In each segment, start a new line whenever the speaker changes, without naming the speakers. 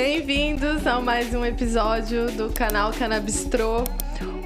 Bem-vindos a mais um episódio do canal Canabistrô.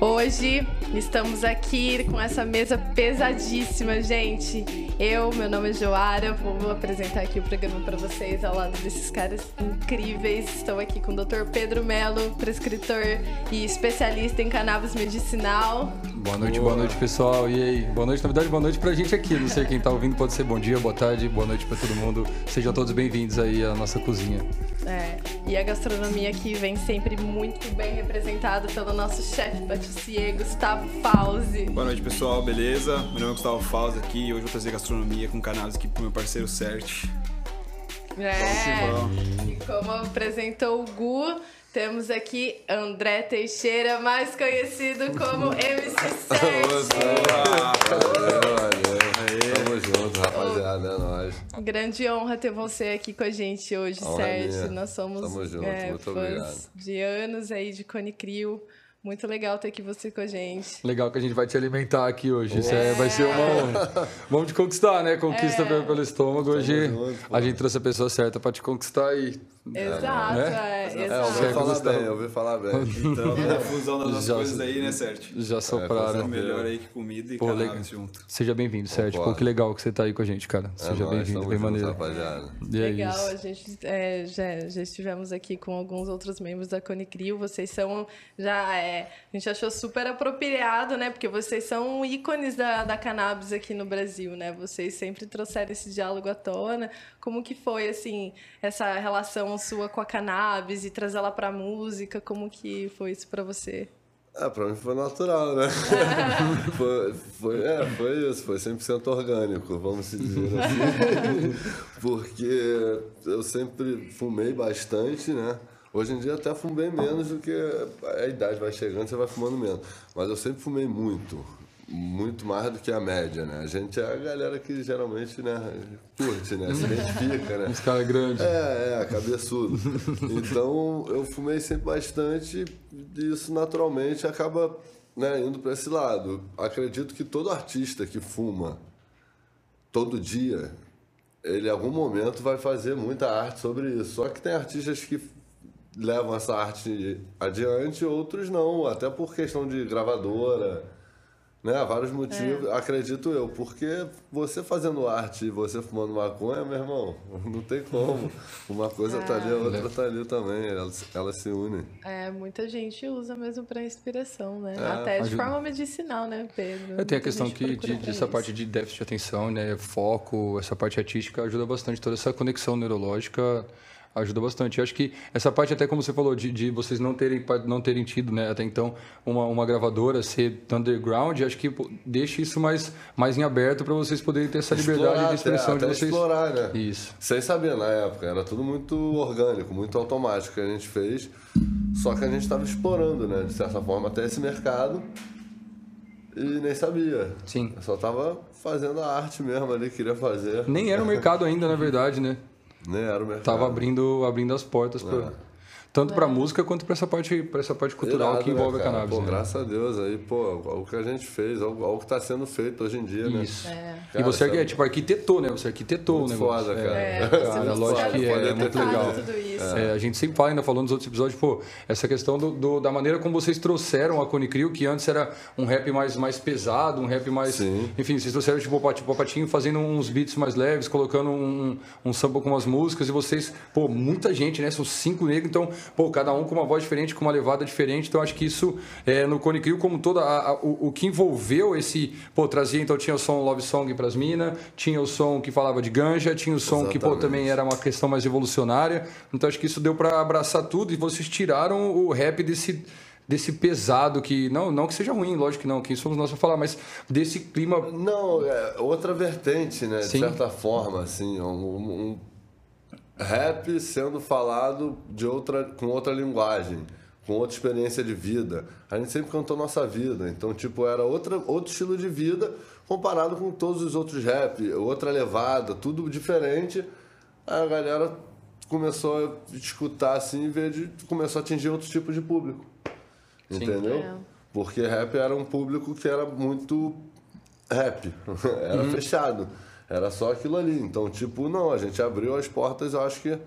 Hoje estamos aqui com essa mesa pesadíssima, gente. Eu, meu nome é Joara, vou apresentar aqui o programa para vocês ao lado desses caras incríveis. Estou aqui com o Dr. Pedro Melo, prescritor e especialista em cannabis medicinal.
Boa noite, boa, boa noite, pessoal. E aí? Boa noite, na verdade, boa noite pra gente aqui. Não sei quem tá ouvindo, pode ser bom dia, boa tarde, boa noite pra todo mundo. Sejam todos bem-vindos aí à nossa cozinha.
É, e a gastronomia aqui vem sempre muito bem representada pelo nosso chefe patissier, Gustavo Fauzi.
Boa noite, pessoal, beleza? Meu nome é Gustavo Fauzi aqui e hoje eu vou trazer gastronomia com cannabis aqui pro meu parceiro Sert.
É, e como apresentou o Gu, temos aqui André Teixeira, mais conhecido como MC7.
Tamo junto, rapaziada, é nóis.
Grande honra ter você aqui com a gente hoje, Sérgio. Nós somos
Tamo junto, é, muito fãs obrigado.
de anos aí de Cone Crio. Muito legal ter aqui você com a gente.
Legal que a gente vai te alimentar aqui hoje. Isso é, vai ser uma honra. Vamos te conquistar, né? Conquista é. pelo estômago. Hoje junto, a gente trouxe a pessoa certa para te conquistar aí.
Exato, né? é, exato.
É, eu ouvi falar bem, eu ouvi falar bem.
Então, a fusão das duas coisas aí, né, Sérgio?
Já sopraram.
É, melhor aí que comida e Pô, cannabis junto.
Seja bem-vindo, Sérgio. Pô, que legal que você tá aí com a gente, cara. É Seja bem-vindo, bem maneiro.
Rapaziada.
E é legal, isso. a gente é, já, já estivemos aqui com alguns outros membros da Conecrio. Vocês são já... É, a gente achou super apropriado, né? Porque vocês são ícones da, da cannabis aqui no Brasil, né? Vocês sempre trouxeram esse diálogo à tona. Como que foi, assim, essa relação sua com a cannabis e trazer ela pra música? Como que foi isso para você?
É, pra mim foi natural, né? foi, foi, é, foi isso, foi 100% orgânico, vamos dizer assim. Porque eu sempre fumei bastante, né? Hoje em dia até fumei menos do que a idade vai chegando, você vai fumando menos. Mas eu sempre fumei muito muito mais do que a média, né? A gente é a galera que geralmente, né, curte, né? Se identifica, né?
Os caras grandes.
É, é, cabeçudo. Então, eu fumei sempre bastante e isso naturalmente acaba né, indo para esse lado. Acredito que todo artista que fuma todo dia, ele em algum momento vai fazer muita arte sobre isso. Só que tem artistas que levam essa arte adiante, outros não, até por questão de gravadora né? Vários motivos, é. acredito eu. Porque você fazendo arte e você fumando maconha, meu irmão, não tem como. Uma coisa é. tá ali, a outra tá ali também. Elas, elas se unem.
É, muita gente usa mesmo para inspiração, né? É. Até de Ajuda. forma medicinal, né, Pedro?
Eu tenho a questão que de, dessa parte de déficit de atenção, né? Foco, essa parte artística ajuda bastante toda essa conexão neurológica ajuda bastante. Eu acho que essa parte, até como você falou, de, de vocês não terem, não terem tido, né, até então, uma, uma gravadora ser underground, acho que deixa isso mais, mais em aberto para vocês poderem ter essa liberdade explorar, de expressão
até,
de vocês.
explorar, né?
Isso.
Sem saber na época, era tudo muito orgânico, muito automático que a gente fez, só que a gente estava explorando, né, de certa forma, até esse mercado e nem sabia.
Sim.
Eu só tava fazendo a arte mesmo ali, queria fazer.
Nem era o mercado ainda, na verdade, né?
Nem era o mercado.
Tava abrindo, abrindo as portas para é. Tanto para música quanto para essa parte, para essa parte cultural Irado, que envolve
né,
a cannabis.
Pô,
né?
graças a Deus aí, pô, o que a gente fez, o que está sendo feito hoje em dia,
né? Isso. É. Cara, e você é, tipo arquitetou, né? Você arquitetou
muito
o negócio.
Foda, cara.
É, cara,
lógico que é, é muito legal. É, a gente sempre fala, ainda falou nos outros episódios, pô, essa questão do, do, da maneira como vocês trouxeram a Cone Crio, que antes era um rap mais, mais pesado, um rap mais.
Sim.
Enfim, vocês trouxeram tipo o Patinho fazendo uns beats mais leves, colocando um, um samba com umas músicas, e vocês, pô, muita gente, né? São cinco negros, então, pô, cada um com uma voz diferente, com uma levada diferente. Então acho que isso é, no Cone Crew, como toda a, a, o, o, que envolveu esse, pô, trazia então tinha o som Love Song para as minas, tinha o som que falava de ganja, tinha o som Exatamente. que pô, também era uma questão mais revolucionária. Então acho que isso deu para abraçar tudo e vocês tiraram o rap desse desse pesado que não não que seja ruim lógico que não quem somos nós para falar mas desse clima
não é outra vertente né
Sim.
de certa forma assim um, um rap sendo falado de outra, com outra linguagem, com outra experiência de vida. A gente sempre cantou nossa vida, então tipo era outra, outro estilo de vida comparado com todos os outros rap, outra levada, tudo diferente. Aí a galera começou a escutar assim, em vez de começou a atingir outros tipos de público. Sim, entendeu? É. Porque rap era um público que era muito rap, era uhum. fechado. Era só aquilo ali. Então, tipo, não, a gente abriu as portas, eu acho que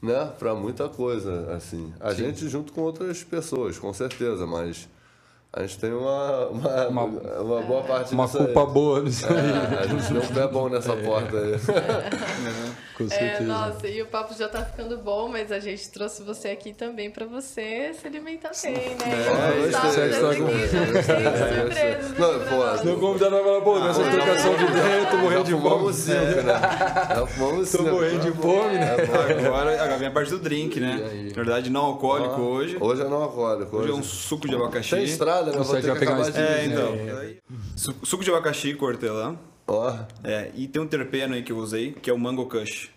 né, para muita coisa, assim. A Sim. gente junto com outras pessoas, com certeza, mas a gente tem uma, uma, uma, uma boa parte
Uma culpa aí. boa nisso
aí. É, a gente deu um pé bom nessa é. porta aí.
É. Com certeza. É, nossa, e o papo já tá ficando bom, mas a gente trouxe você aqui também pra você se alimentar bem, né? É,
é, é, surpresa. Não, vai falar, pô, nessa trocação de ideia eu tô morrendo de fome.
Cinco, né? Já fumamos
cinco. Tô morrendo de fome, né?
Agora, agora vem a parte do drink, né? Na verdade, não alcoólico hoje.
Hoje é não alcoólico.
Hoje é um suco de abacaxi.
Tem estrada, né? Vou ter que acabar de
É, então. Suco de abacaxi com hortelã.
Ó.
É, e tem um terpeno aí que eu usei, que é o Mango Kush.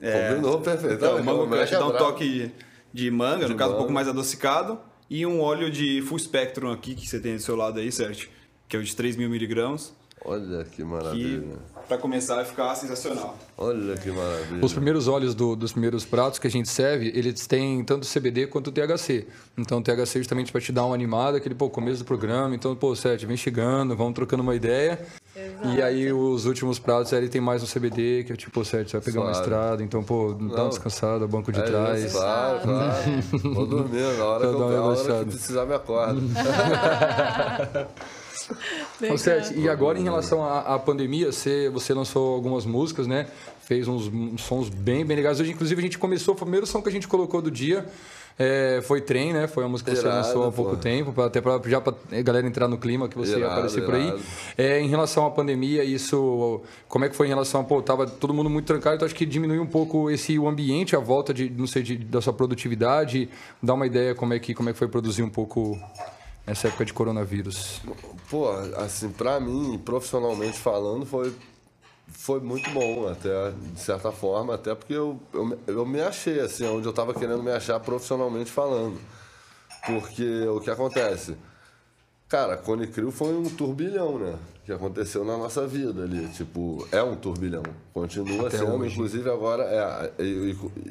É, Combinou perfeito.
Então, o Mango Kush dá um toque de manga, de no caso manga. um pouco mais adocicado. E um óleo de full spectrum aqui, que você tem do seu lado aí, certo? Que é o de 3 mil miligramas.
Olha que maravilha. Que,
pra começar, vai ficar sensacional.
Olha que maravilha.
Os primeiros óleos do, dos primeiros pratos que a gente serve, eles têm tanto CBD quanto THC. Então, o THC justamente para te dar uma animada, aquele pô, começo do programa. Então, pô, Sete, vem chegando, vamos trocando uma ideia. Exato. E aí, os últimos pratos, ele tem mais um CBD, que é tipo, Sete, você vai pegar uma estrada. Então, pô, dá uma descansada, banco de é trás.
Isso, claro, claro. Vou dormir, na hora, que, eu, na hora que precisar me acorda.
Sete, e agora em relação à, à, pandemia, você, você lançou algumas músicas, né? Fez uns, uns, sons bem, bem legais. Hoje, inclusive, a gente começou, o primeiro som que a gente colocou do dia é, foi Trem, né? Foi uma música que você lançou há pouco tempo, até pra, já para a galera entrar no clima que você irado, aparecer por aí. É, em relação à pandemia, isso, como é que foi em relação a, pô, tava todo mundo muito trancado, então acho que diminuiu um pouco esse o ambiente, a volta de, não sei, de, da sua produtividade, dá uma ideia como é que, como é que foi produzir um pouco nessa época de coronavírus?
Pô, assim, para mim, profissionalmente falando, foi, foi muito bom, até de certa forma, até porque eu, eu, eu me achei, assim, onde eu estava querendo me achar profissionalmente falando. Porque o que acontece? Cara, Cone Crew foi um turbilhão, né? Que aconteceu na nossa vida ali. Tipo, é um turbilhão. Continua Até sendo. Hoje. Inclusive agora, é,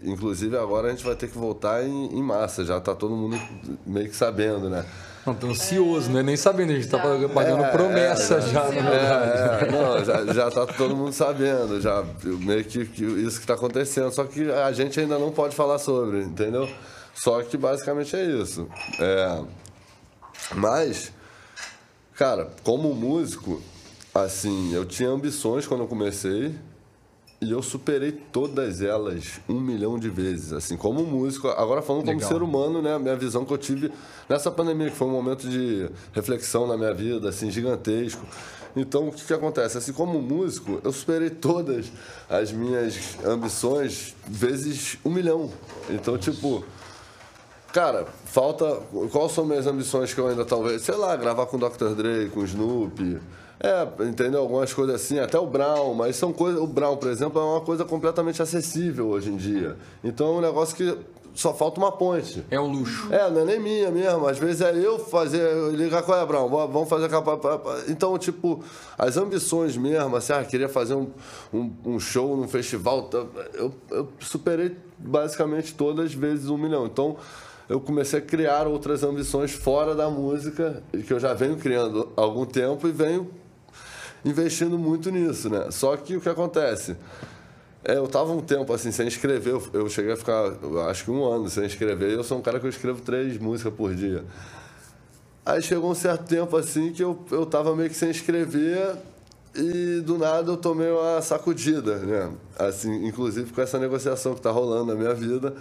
inclusive agora a gente vai ter que voltar em, em massa. Já tá todo mundo meio que sabendo, né?
Não, tô ansioso, é... né? Nem sabendo, a gente tá pagando é, promessa
é,
já, na verdade.
É, não, já, já tá todo mundo sabendo, já meio que, que isso que tá acontecendo. Só que a gente ainda não pode falar sobre, entendeu? Só que basicamente é isso. É, mas, cara, como músico, assim, eu tinha ambições quando eu comecei, e eu superei todas elas um milhão de vezes, assim, como músico. Agora falando Legal. como ser humano, né? A minha visão que eu tive nessa pandemia, que foi um momento de reflexão na minha vida, assim, gigantesco. Então, o que, que acontece? Assim, como músico, eu superei todas as minhas ambições vezes um milhão. Então, tipo... Cara, falta... Quais são minhas ambições que eu ainda talvez... Sei lá, gravar com o Dr. Dre, com o Snoopy é, entendeu? Algumas coisas assim, até o Brown, mas são coisas. O Brown, por exemplo, é uma coisa completamente acessível hoje em dia. Então é um negócio que só falta uma ponte.
É um luxo.
É, não é nem minha mesmo. Às vezes é eu fazer, ligar qual é, Brown, vamos fazer capa. Então, tipo, as ambições mesmo, assim, ah, queria fazer um, um, um show num festival, eu, eu superei basicamente todas as vezes um milhão. Então, eu comecei a criar outras ambições fora da música, que eu já venho criando há algum tempo e venho investindo muito nisso, né? Só que o que acontece? É, eu tava um tempo assim, sem escrever, eu cheguei a ficar, acho que um ano sem escrever, eu sou um cara que eu escrevo três músicas por dia. Aí chegou um certo tempo assim que eu, eu tava meio que sem escrever e do nada eu tomei uma sacudida, né? Assim, inclusive com essa negociação que tá rolando na minha vida,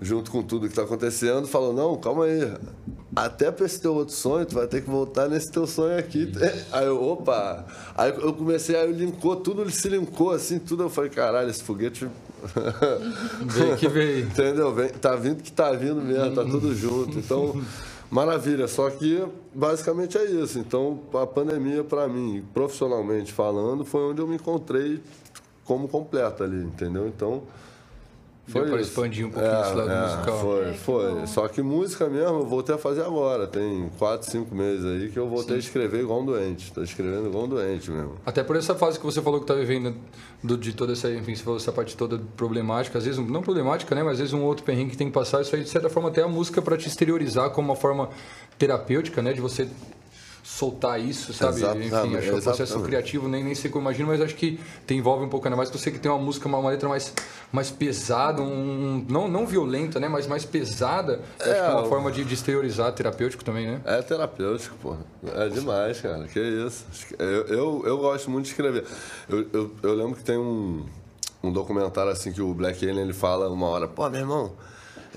junto com tudo que tá acontecendo, falou, não, calma aí, até para esse teu outro sonho, tu vai ter que voltar nesse teu sonho aqui. Aí eu, opa! Aí eu comecei, aí linkou, tudo se linkou assim, tudo. Eu falei, caralho, esse foguete.
Veio que veio.
Entendeu? Vem, tá vindo que tá vindo mesmo, tá tudo junto. Então, maravilha. Só que basicamente é isso. Então, a pandemia, para mim, profissionalmente falando, foi onde eu me encontrei como completo ali, entendeu? Então.
Foi para expandir um pouquinho é, esse lado é, musical.
Foi, foi. Só que música mesmo eu voltei a fazer agora. Tem 4, 5 meses aí que eu voltei Sim. a escrever igual um doente. Estou escrevendo igual um doente mesmo.
Até por essa fase que você falou que está vivendo do, de toda essa, enfim, você falou essa parte toda problemática, às vezes, não problemática, né? Mas às vezes um outro perrengue que tem que passar, isso aí de certa forma até a música para te exteriorizar como uma forma terapêutica, né? De você soltar isso, sabe?
Exatamente,
Enfim, acho que é um processo criativo, nem, nem sei como eu imagino, mas acho que tem, envolve um pouco ainda mais que você que tem uma música, uma, uma letra mais, mais pesada, um, não, não violenta, né? Mas mais pesada. Eu acho que é uma
o-
forma de, de exteriorizar terapêutico também, né?
É terapêutico, pô. É demais, cara. Que isso. Eu, eu, eu gosto muito de escrever. Eu, eu, eu lembro que tem um, um documentário assim que o Black Alien ele fala uma hora, pô, meu irmão,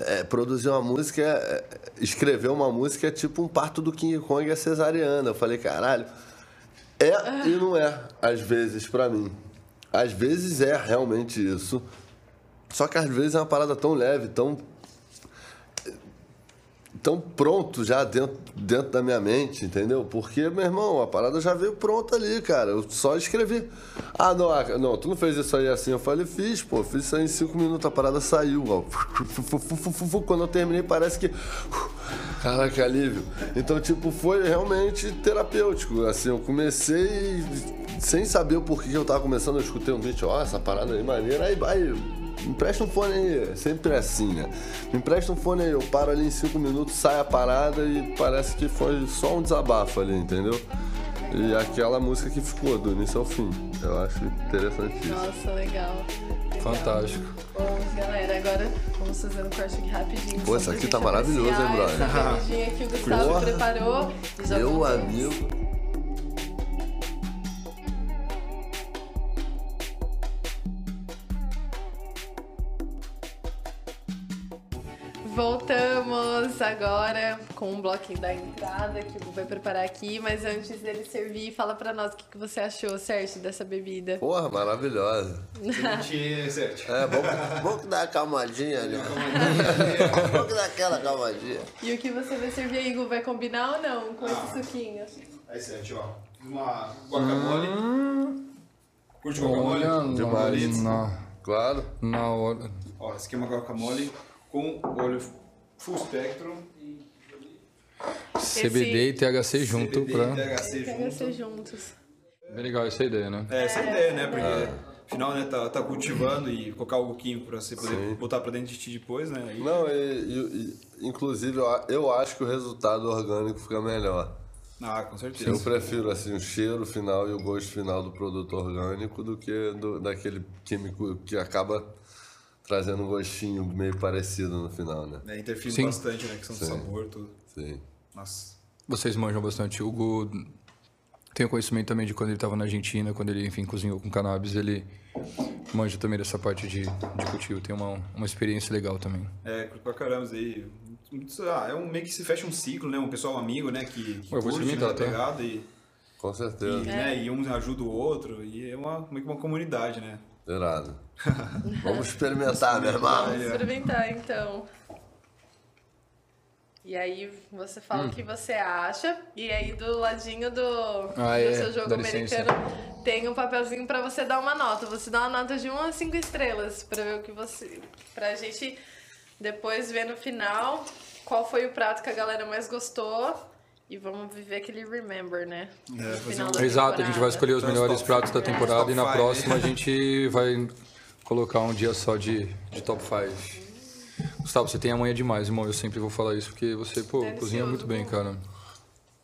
é, produzir uma música, é, escrever uma música é tipo um parto do King Kong e a cesariana. Eu falei, caralho, é e não é, às vezes, pra mim. Às vezes é realmente isso. Só que às vezes é uma parada tão leve, tão tão pronto já dentro, dentro da minha mente, entendeu? Porque, meu irmão, a parada já veio pronta ali, cara. Eu só escrevi. Ah, não, ah, não, tu não fez isso aí assim. Eu falei, fiz, pô, fiz isso aí em cinco minutos, a parada saiu, ó. Quando eu terminei, parece que. Caraca, que alívio. Então, tipo, foi realmente terapêutico. Assim, eu comecei sem saber o porquê que eu tava começando, eu escutei um beat, ó, essa parada aí maneira, aí vai. Empresta um fone aí, sempre é assim, né? Me empresta um fone aí, eu paro ali em cinco minutos, sai a parada e parece que foi só um desabafo ali, entendeu? E aquela música que ficou do início ao fim. Eu acho interessantíssimo.
Nossa, legal. Legal.
Fantástico.
Bom, galera, agora vamos fazer um corte aqui rapidinho.
Pô,
pra
aqui tá maravilhoso, hein, brother?
Essa que o Gustavo
Porra.
preparou.
Meu amigo.
Voltamos agora com um bloquinho da entrada que o Gu vai preparar aqui, mas antes dele servir, fala pra nós o que, que você achou, Sérgio, dessa bebida.
Porra, maravilhosa.
Bonitinho, certo?
É, vamos, vamos dar uma calmadinha ali. vamos dar aquela calmadinha.
E o que você vai servir aí, Gu? Vai combinar ou não com esse suquinho?
Aí, certo, ó. Uma guacamole. Curte guacamole?
Demais.
Na,
Claro.
na hora.
Ó, esse aqui é uma guacamole com óleo full spectrum.
CBD e THC junto
CBD
pra.
e THC
THC
junto.
juntos.
Bem legal essa ideia, né?
É, essa é a ideia, né? Porque afinal, né, tá, tá cultivando e colocar o coquinho pra você poder
Sim.
botar pra dentro de ti depois, né? E-
Não, e, e- inclusive eu acho que o resultado orgânico fica melhor.
Ah, com certeza.
Eu prefiro assim o cheiro final e o gosto final do produto orgânico do que do, daquele químico que acaba trazendo um gostinho meio parecido no final, né?
É, interfere
Sim.
bastante, né? Questão do
Sim.
sabor, tudo.
Sim.
Nossa.
Vocês manjam bastante. O Hugo tem o conhecimento também de quando ele estava na Argentina, quando ele, enfim, cozinhou com cannabis, ele manja também dessa parte de, de cultivo. Tem uma, uma experiência legal também.
É, pra caramba aí. Ah, é um meio que se fecha um ciclo, né? Um pessoal amigo, né? Que, que
Eu vou
curte, né, a
tá?
pegada e,
Com
e,
certeza.
né, e um ajuda o outro. E é uma, meio que uma comunidade, né?
Irado. Vamos experimentar, meu irmão.
Vamos experimentar então. E aí você fala
Hum.
o que você acha. E aí do ladinho do,
Ah,
do
é,
seu jogo americano tem um papelzinho pra você dar uma nota. Você dá uma nota de 1 a 5 estrelas pra ver o que você. Pra gente depois ver no final qual foi o prato que a galera mais gostou. E vamos viver aquele remember, né?
É,
Exato, a gente vai escolher os melhores pratos da
é,
temporada
top
e na
five,
próxima a gente vai colocar um dia só de, de top 5. Gustavo, você tem a manha demais, irmão. Eu sempre vou falar isso porque você, pô,
Delicioso,
cozinha muito bem,
bom.
cara.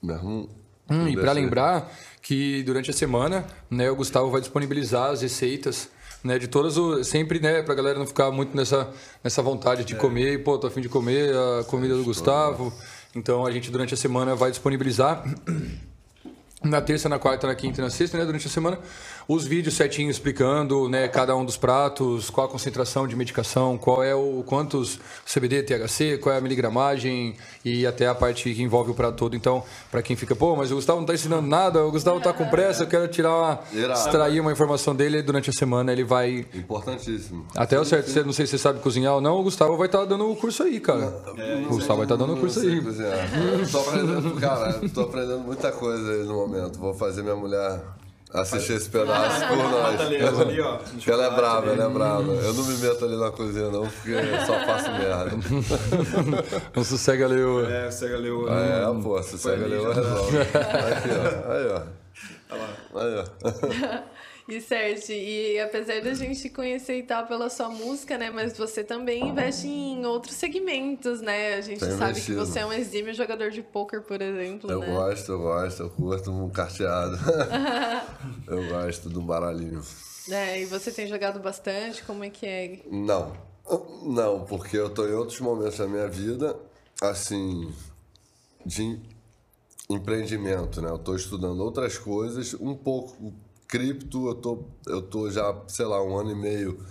Irmão.
Hum, e para lembrar que durante a semana, né, o Gustavo vai disponibilizar as receitas, né, de todas o sempre, né, pra galera não ficar muito nessa nessa vontade de comer, e, pô, tô afim de comer a comida do Gustavo. Então a gente durante a semana vai disponibilizar. Na terça, na quarta, na quinta e na sexta, né, durante a semana, os vídeos certinho explicando, né, cada um dos pratos, qual a concentração de medicação, qual é o quantos CBD, THC, qual é a miligramagem e até a parte que envolve o prato todo. Então, para quem fica, pô, mas o Gustavo não tá ensinando nada, o Gustavo tá com pressa, eu quero tirar uma, extrair uma informação dele durante a semana, ele vai
Importantíssimo.
até o certo, você- não sei se você sabe cozinhar ou não, o Gustavo vai estar dando o curso aí, cara. o Gustavo vai estar dando o curso aí.
cozinhar. tô aprendendo, cara, tô aprendendo muita coisa aí no momento. Vou fazer minha mulher assistir esse pedaço por nós.
Ali, ó.
Ela é brava, ela é brava. Eu não me meto ali na cozinha, não, porque eu só faço merda.
Não sossega, Leo.
É, cega leu.
É, pô, se segue ali, eu resolve. Aqui, ó. Aí, ó. Aí, ó.
E certo, e apesar da gente conhecer e tal pela sua música, né? Mas você também investe em outros segmentos, né? A gente
Tenho
sabe
investido.
que você é um exímio jogador de pôquer, por exemplo,
Eu
né?
gosto, eu gosto, eu curto um carteado. eu gosto do baralhinho.
É, e você tem jogado bastante, como é que é?
Não. Não, porque eu tô em outros momentos da minha vida, assim, de empreendimento, né? Eu tô estudando outras coisas, um pouco cripto, eu tô, eu tô já, sei lá, um ano e meio,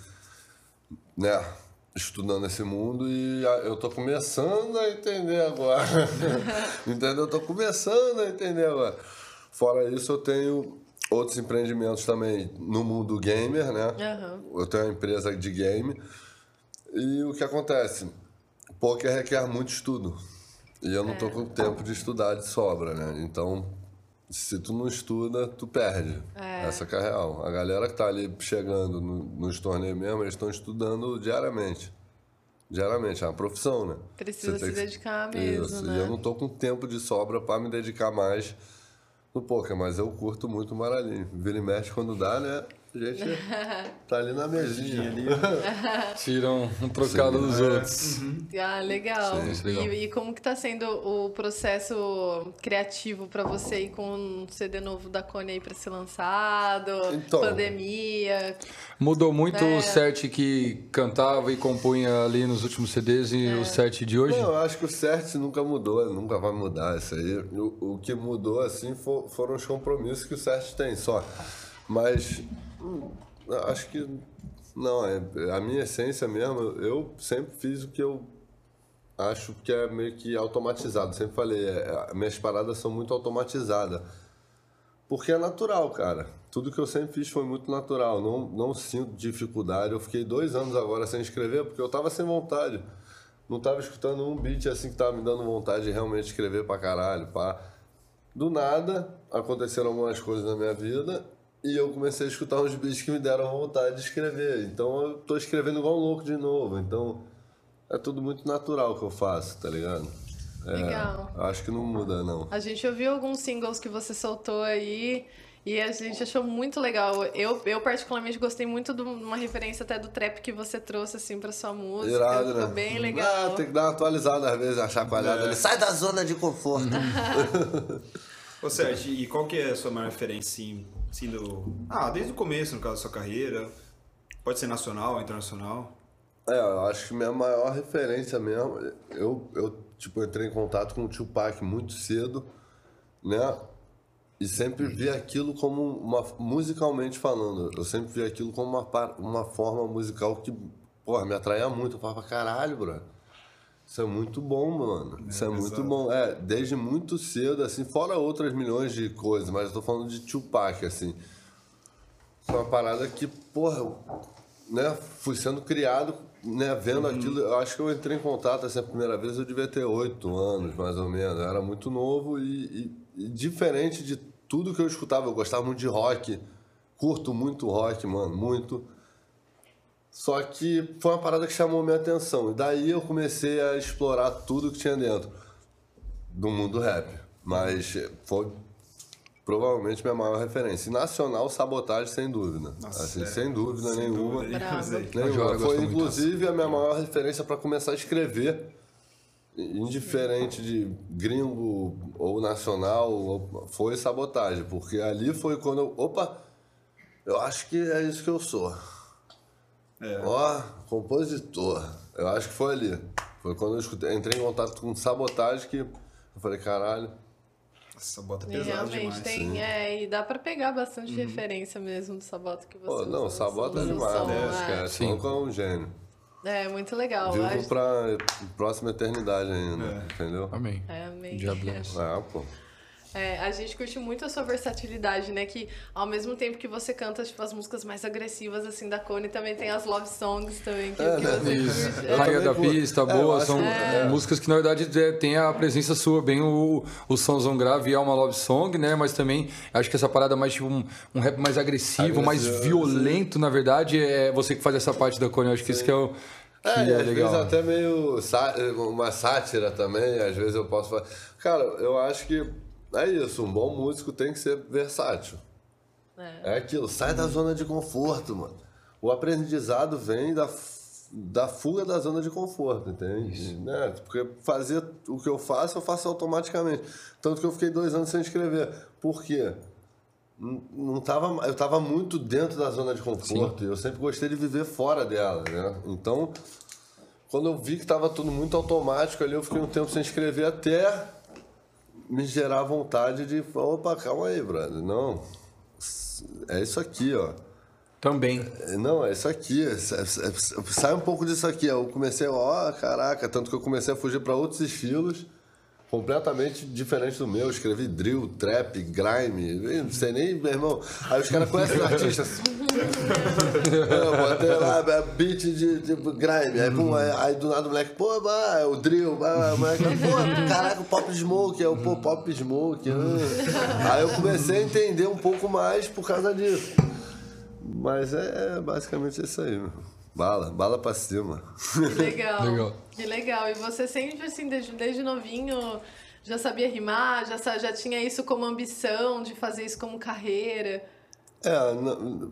né? Estudando esse mundo e a- eu tô começando a entender agora. Entendeu? Eu tô começando a entender agora. Fora isso, eu tenho outros empreendimentos também no mundo gamer, né?
Aham.
Eu tenho uma empresa de game e o que acontece? Poker requer muito estudo. E eu não tô com tempo de estudar de sobra, né? Então, se tu não estuda, tu perde. Essa que é a real. A galera que tá ali chegando no- nos torneios mesmo, eles estão estudando diariamente. Diariamente, é uma profissão, né?
Precisa se
que-
dedicar mesmo,
Isso,
né?
e eu não tô com tempo de sobra para me dedicar mais no poker, mas eu curto muito o baralhinho. Vira e mexe quando dá, né? A gente tá ali na mesinha. Ali.
Tiram um trocado dos outros.
Ah, legal.
Sim, é legal.
E, e como que tá sendo o processo criativo pra você ir com um CD novo da Cone aí pra ser lançado?
Então.
Pandemia.
Mudou muito
É.
o set que cantava e compunha ali nos últimos CDs e
É.
o set de hoje?
Não, eu acho que o CERT nunca mudou, nunca vai mudar isso aí. O, o que mudou, assim, fo- foram os compromissos que o CERT tem, só. Mas, acho que, não, é, a minha essência mesmo, eu sempre fiz o que eu acho que é meio que automatizado. Sempre falei, é, minhas paradas são muito automatizadas. Porque é natural, cara. Tudo que eu sempre fiz foi muito natural. Não, não sinto dificuldade. Eu fiquei dois anos agora sem escrever porque eu tava sem vontade. Não tava escutando um beat assim que tava me dando vontade de realmente escrever pra caralho. Pá. Do nada, aconteceram algumas coisas na minha vida e eu comecei a escutar uns beats que me deram vontade de escrever. Então eu tô escrevendo igual um louco de novo. Então é tudo muito natural que eu faço, tá ligado? É,
Legal.
Acho que não muda, não.
A gente ouviu alguns singles que você soltou aí e a gente achou muito legal. Eu, eu particularmente gostei muito de uma referência até do trap que você trouxe assim pra sua música.
Irado,
Ficou
né?
bem legal.
Ah, tem que dar uma atualizada às vezes, a chacoalhada.
É.
Ele sai da zona de conforto.
Ô Sérgio, e qual que é a sua maior referência, assim, assim, do... Ah, desde o começo, no caso da sua carreira. Pode ser nacional, internacional.
É, eu acho que minha maior referência mesmo, eu, eu tipo, entrei em contato com o Tupac muito cedo, né? E sempre vi aquilo como uma, musicalmente falando, eu sempre vi aquilo como uma, uma forma musical que, porra, me atraía muito. Eu falava, caralho, bro, isso é muito bom, mano. Isso é, muito
exato.
bom. É, desde muito cedo, assim, fora outras milhões de coisas, mas eu tô falando de Tupac, assim. Isso é uma parada que, porra, eu, né, fui sendo criado, né, vendo aquilo. Eu acho que eu entrei em contato assim, a primeira vez, eu devia ter oito anos, mais ou menos. Eu era muito novo e, e- e diferente de tudo que eu escutava. Eu gostava muito de rock, curto muito rock, mano, muito. Só que foi uma parada que chamou minha atenção. E daí eu comecei a explorar tudo que tinha dentro do mundo rap. Mas foi provavelmente minha maior referência. E nacional, sabotagem, sem dúvida.
Nossa,
assim,
é.
sem dúvida
Sem
nenhuma.
dúvida nenhuma,
Foi inclusive a minha maior referência para começar a escrever. Indiferente de gringo ou nacional, foi sabotagem. Porque ali foi quando eu. Opa! Eu acho que é isso que eu sou.
É.
Ó, compositor. Eu acho que foi ali. Foi quando eu escutei, entrei em contato com sabotagem que eu falei, caralho.
Nossa, bota
E
pesado
realmente
demais.
tem, é, e dá pra pegar bastante referência mesmo do Sabota que você
Pô, não,
usa,
sabota é demais,
som,
né?
é.
Esquece.
Sim.
Sim. é um gênio.
É, muito legal.
Vivo
Acho-
pra próxima eternidade ainda,
É.
entendeu?
Amém.
É, amei.
Diabless.
É, pô.
É, a gente curte muito a sua versatilidade, né? Que ao mesmo tempo que você canta tipo, as músicas mais agressivas assim da Cone, também tem as love songs também que,
É,
que
né?
você
Isso.
curte.
Rainha
também
da pista,
É,
boa, são
é.
músicas que na verdade é, tem a presença sua, bem o, o somzão grave é uma love song, né? Mas também acho que essa parada mais tipo um, um rap mais agressivo, mais
Agressivo,
violento, na verdade, é você que faz essa parte da Cone. Eu acho que isso que é o
É,
é,
e às
legal.
vezes até meio uma sátira também, às vezes eu posso falar. Cara, eu acho que é isso, um bom músico tem que ser versátil. É. é aquilo, sai da zona de conforto, mano. O aprendizado vem da, da fuga da zona de conforto, entende? Né? Porque fazer o que eu faço, eu faço automaticamente. Tanto que eu fiquei dois anos sem escrever. Por quê? Não tava, eu estava muito dentro da zona de conforto Sim. e eu sempre gostei de viver fora dela, né? Então, quando eu vi que estava tudo muito automático ali, eu fiquei um tempo sem escrever até me gerar vontade de, opa, calma aí, brother. Não, é isso aqui, ó.
Também.
É, não, é isso aqui. É, é, sai um pouco disso aqui. Eu comecei, ó, caraca, tanto que eu comecei a fugir para outros estilos completamente diferente do meu. Eu escrevi drill, trap, grime, não sei nem, meu irmão. Aí os caras conhecem o artista. eu botei lá beat de, de grime. Aí, pum, aí, aí, do nada o moleque, pô, bah, é o drill, bah, o moleque, pô, caraca, o pop smoke, é o pô, pop smoke. Ah. Aí eu comecei a entender um pouco mais por causa disso. Mas é, é basicamente isso aí, meu. Bala, bala pra cima.
Que legal. legal. Que legal. E você sempre, assim, desde, desde novinho, já sabia rimar, já, já tinha isso como ambição de fazer isso como carreira?
É,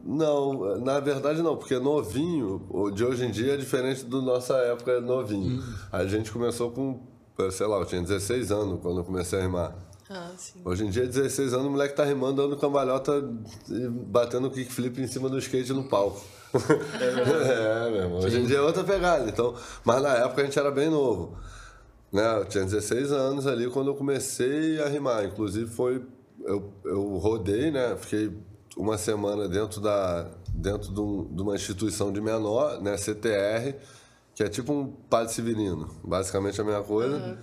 não, na verdade não, porque novinho, de hoje em dia é diferente da nossa época novinho. Hum. A gente começou com, sei lá, eu tinha 16 anos quando eu comecei a rimar.
Ah, sim.
Hoje em dia, 16 anos, o moleque tá rimando, dando cambalhota e batendo kickflip em cima do skate no palco. É, meu irmão. Hoje em dia é outra pegada. Então, mas na época a gente era bem novo. Né? Eu tinha 16 anos ali quando eu comecei a rimar. Inclusive foi. Eu, eu rodei, né? Fiquei uma semana dentro da dentro de, um, de uma instituição de menor, né? CTR, que é tipo um padre civilino. Basicamente a mesma coisa. Uhum.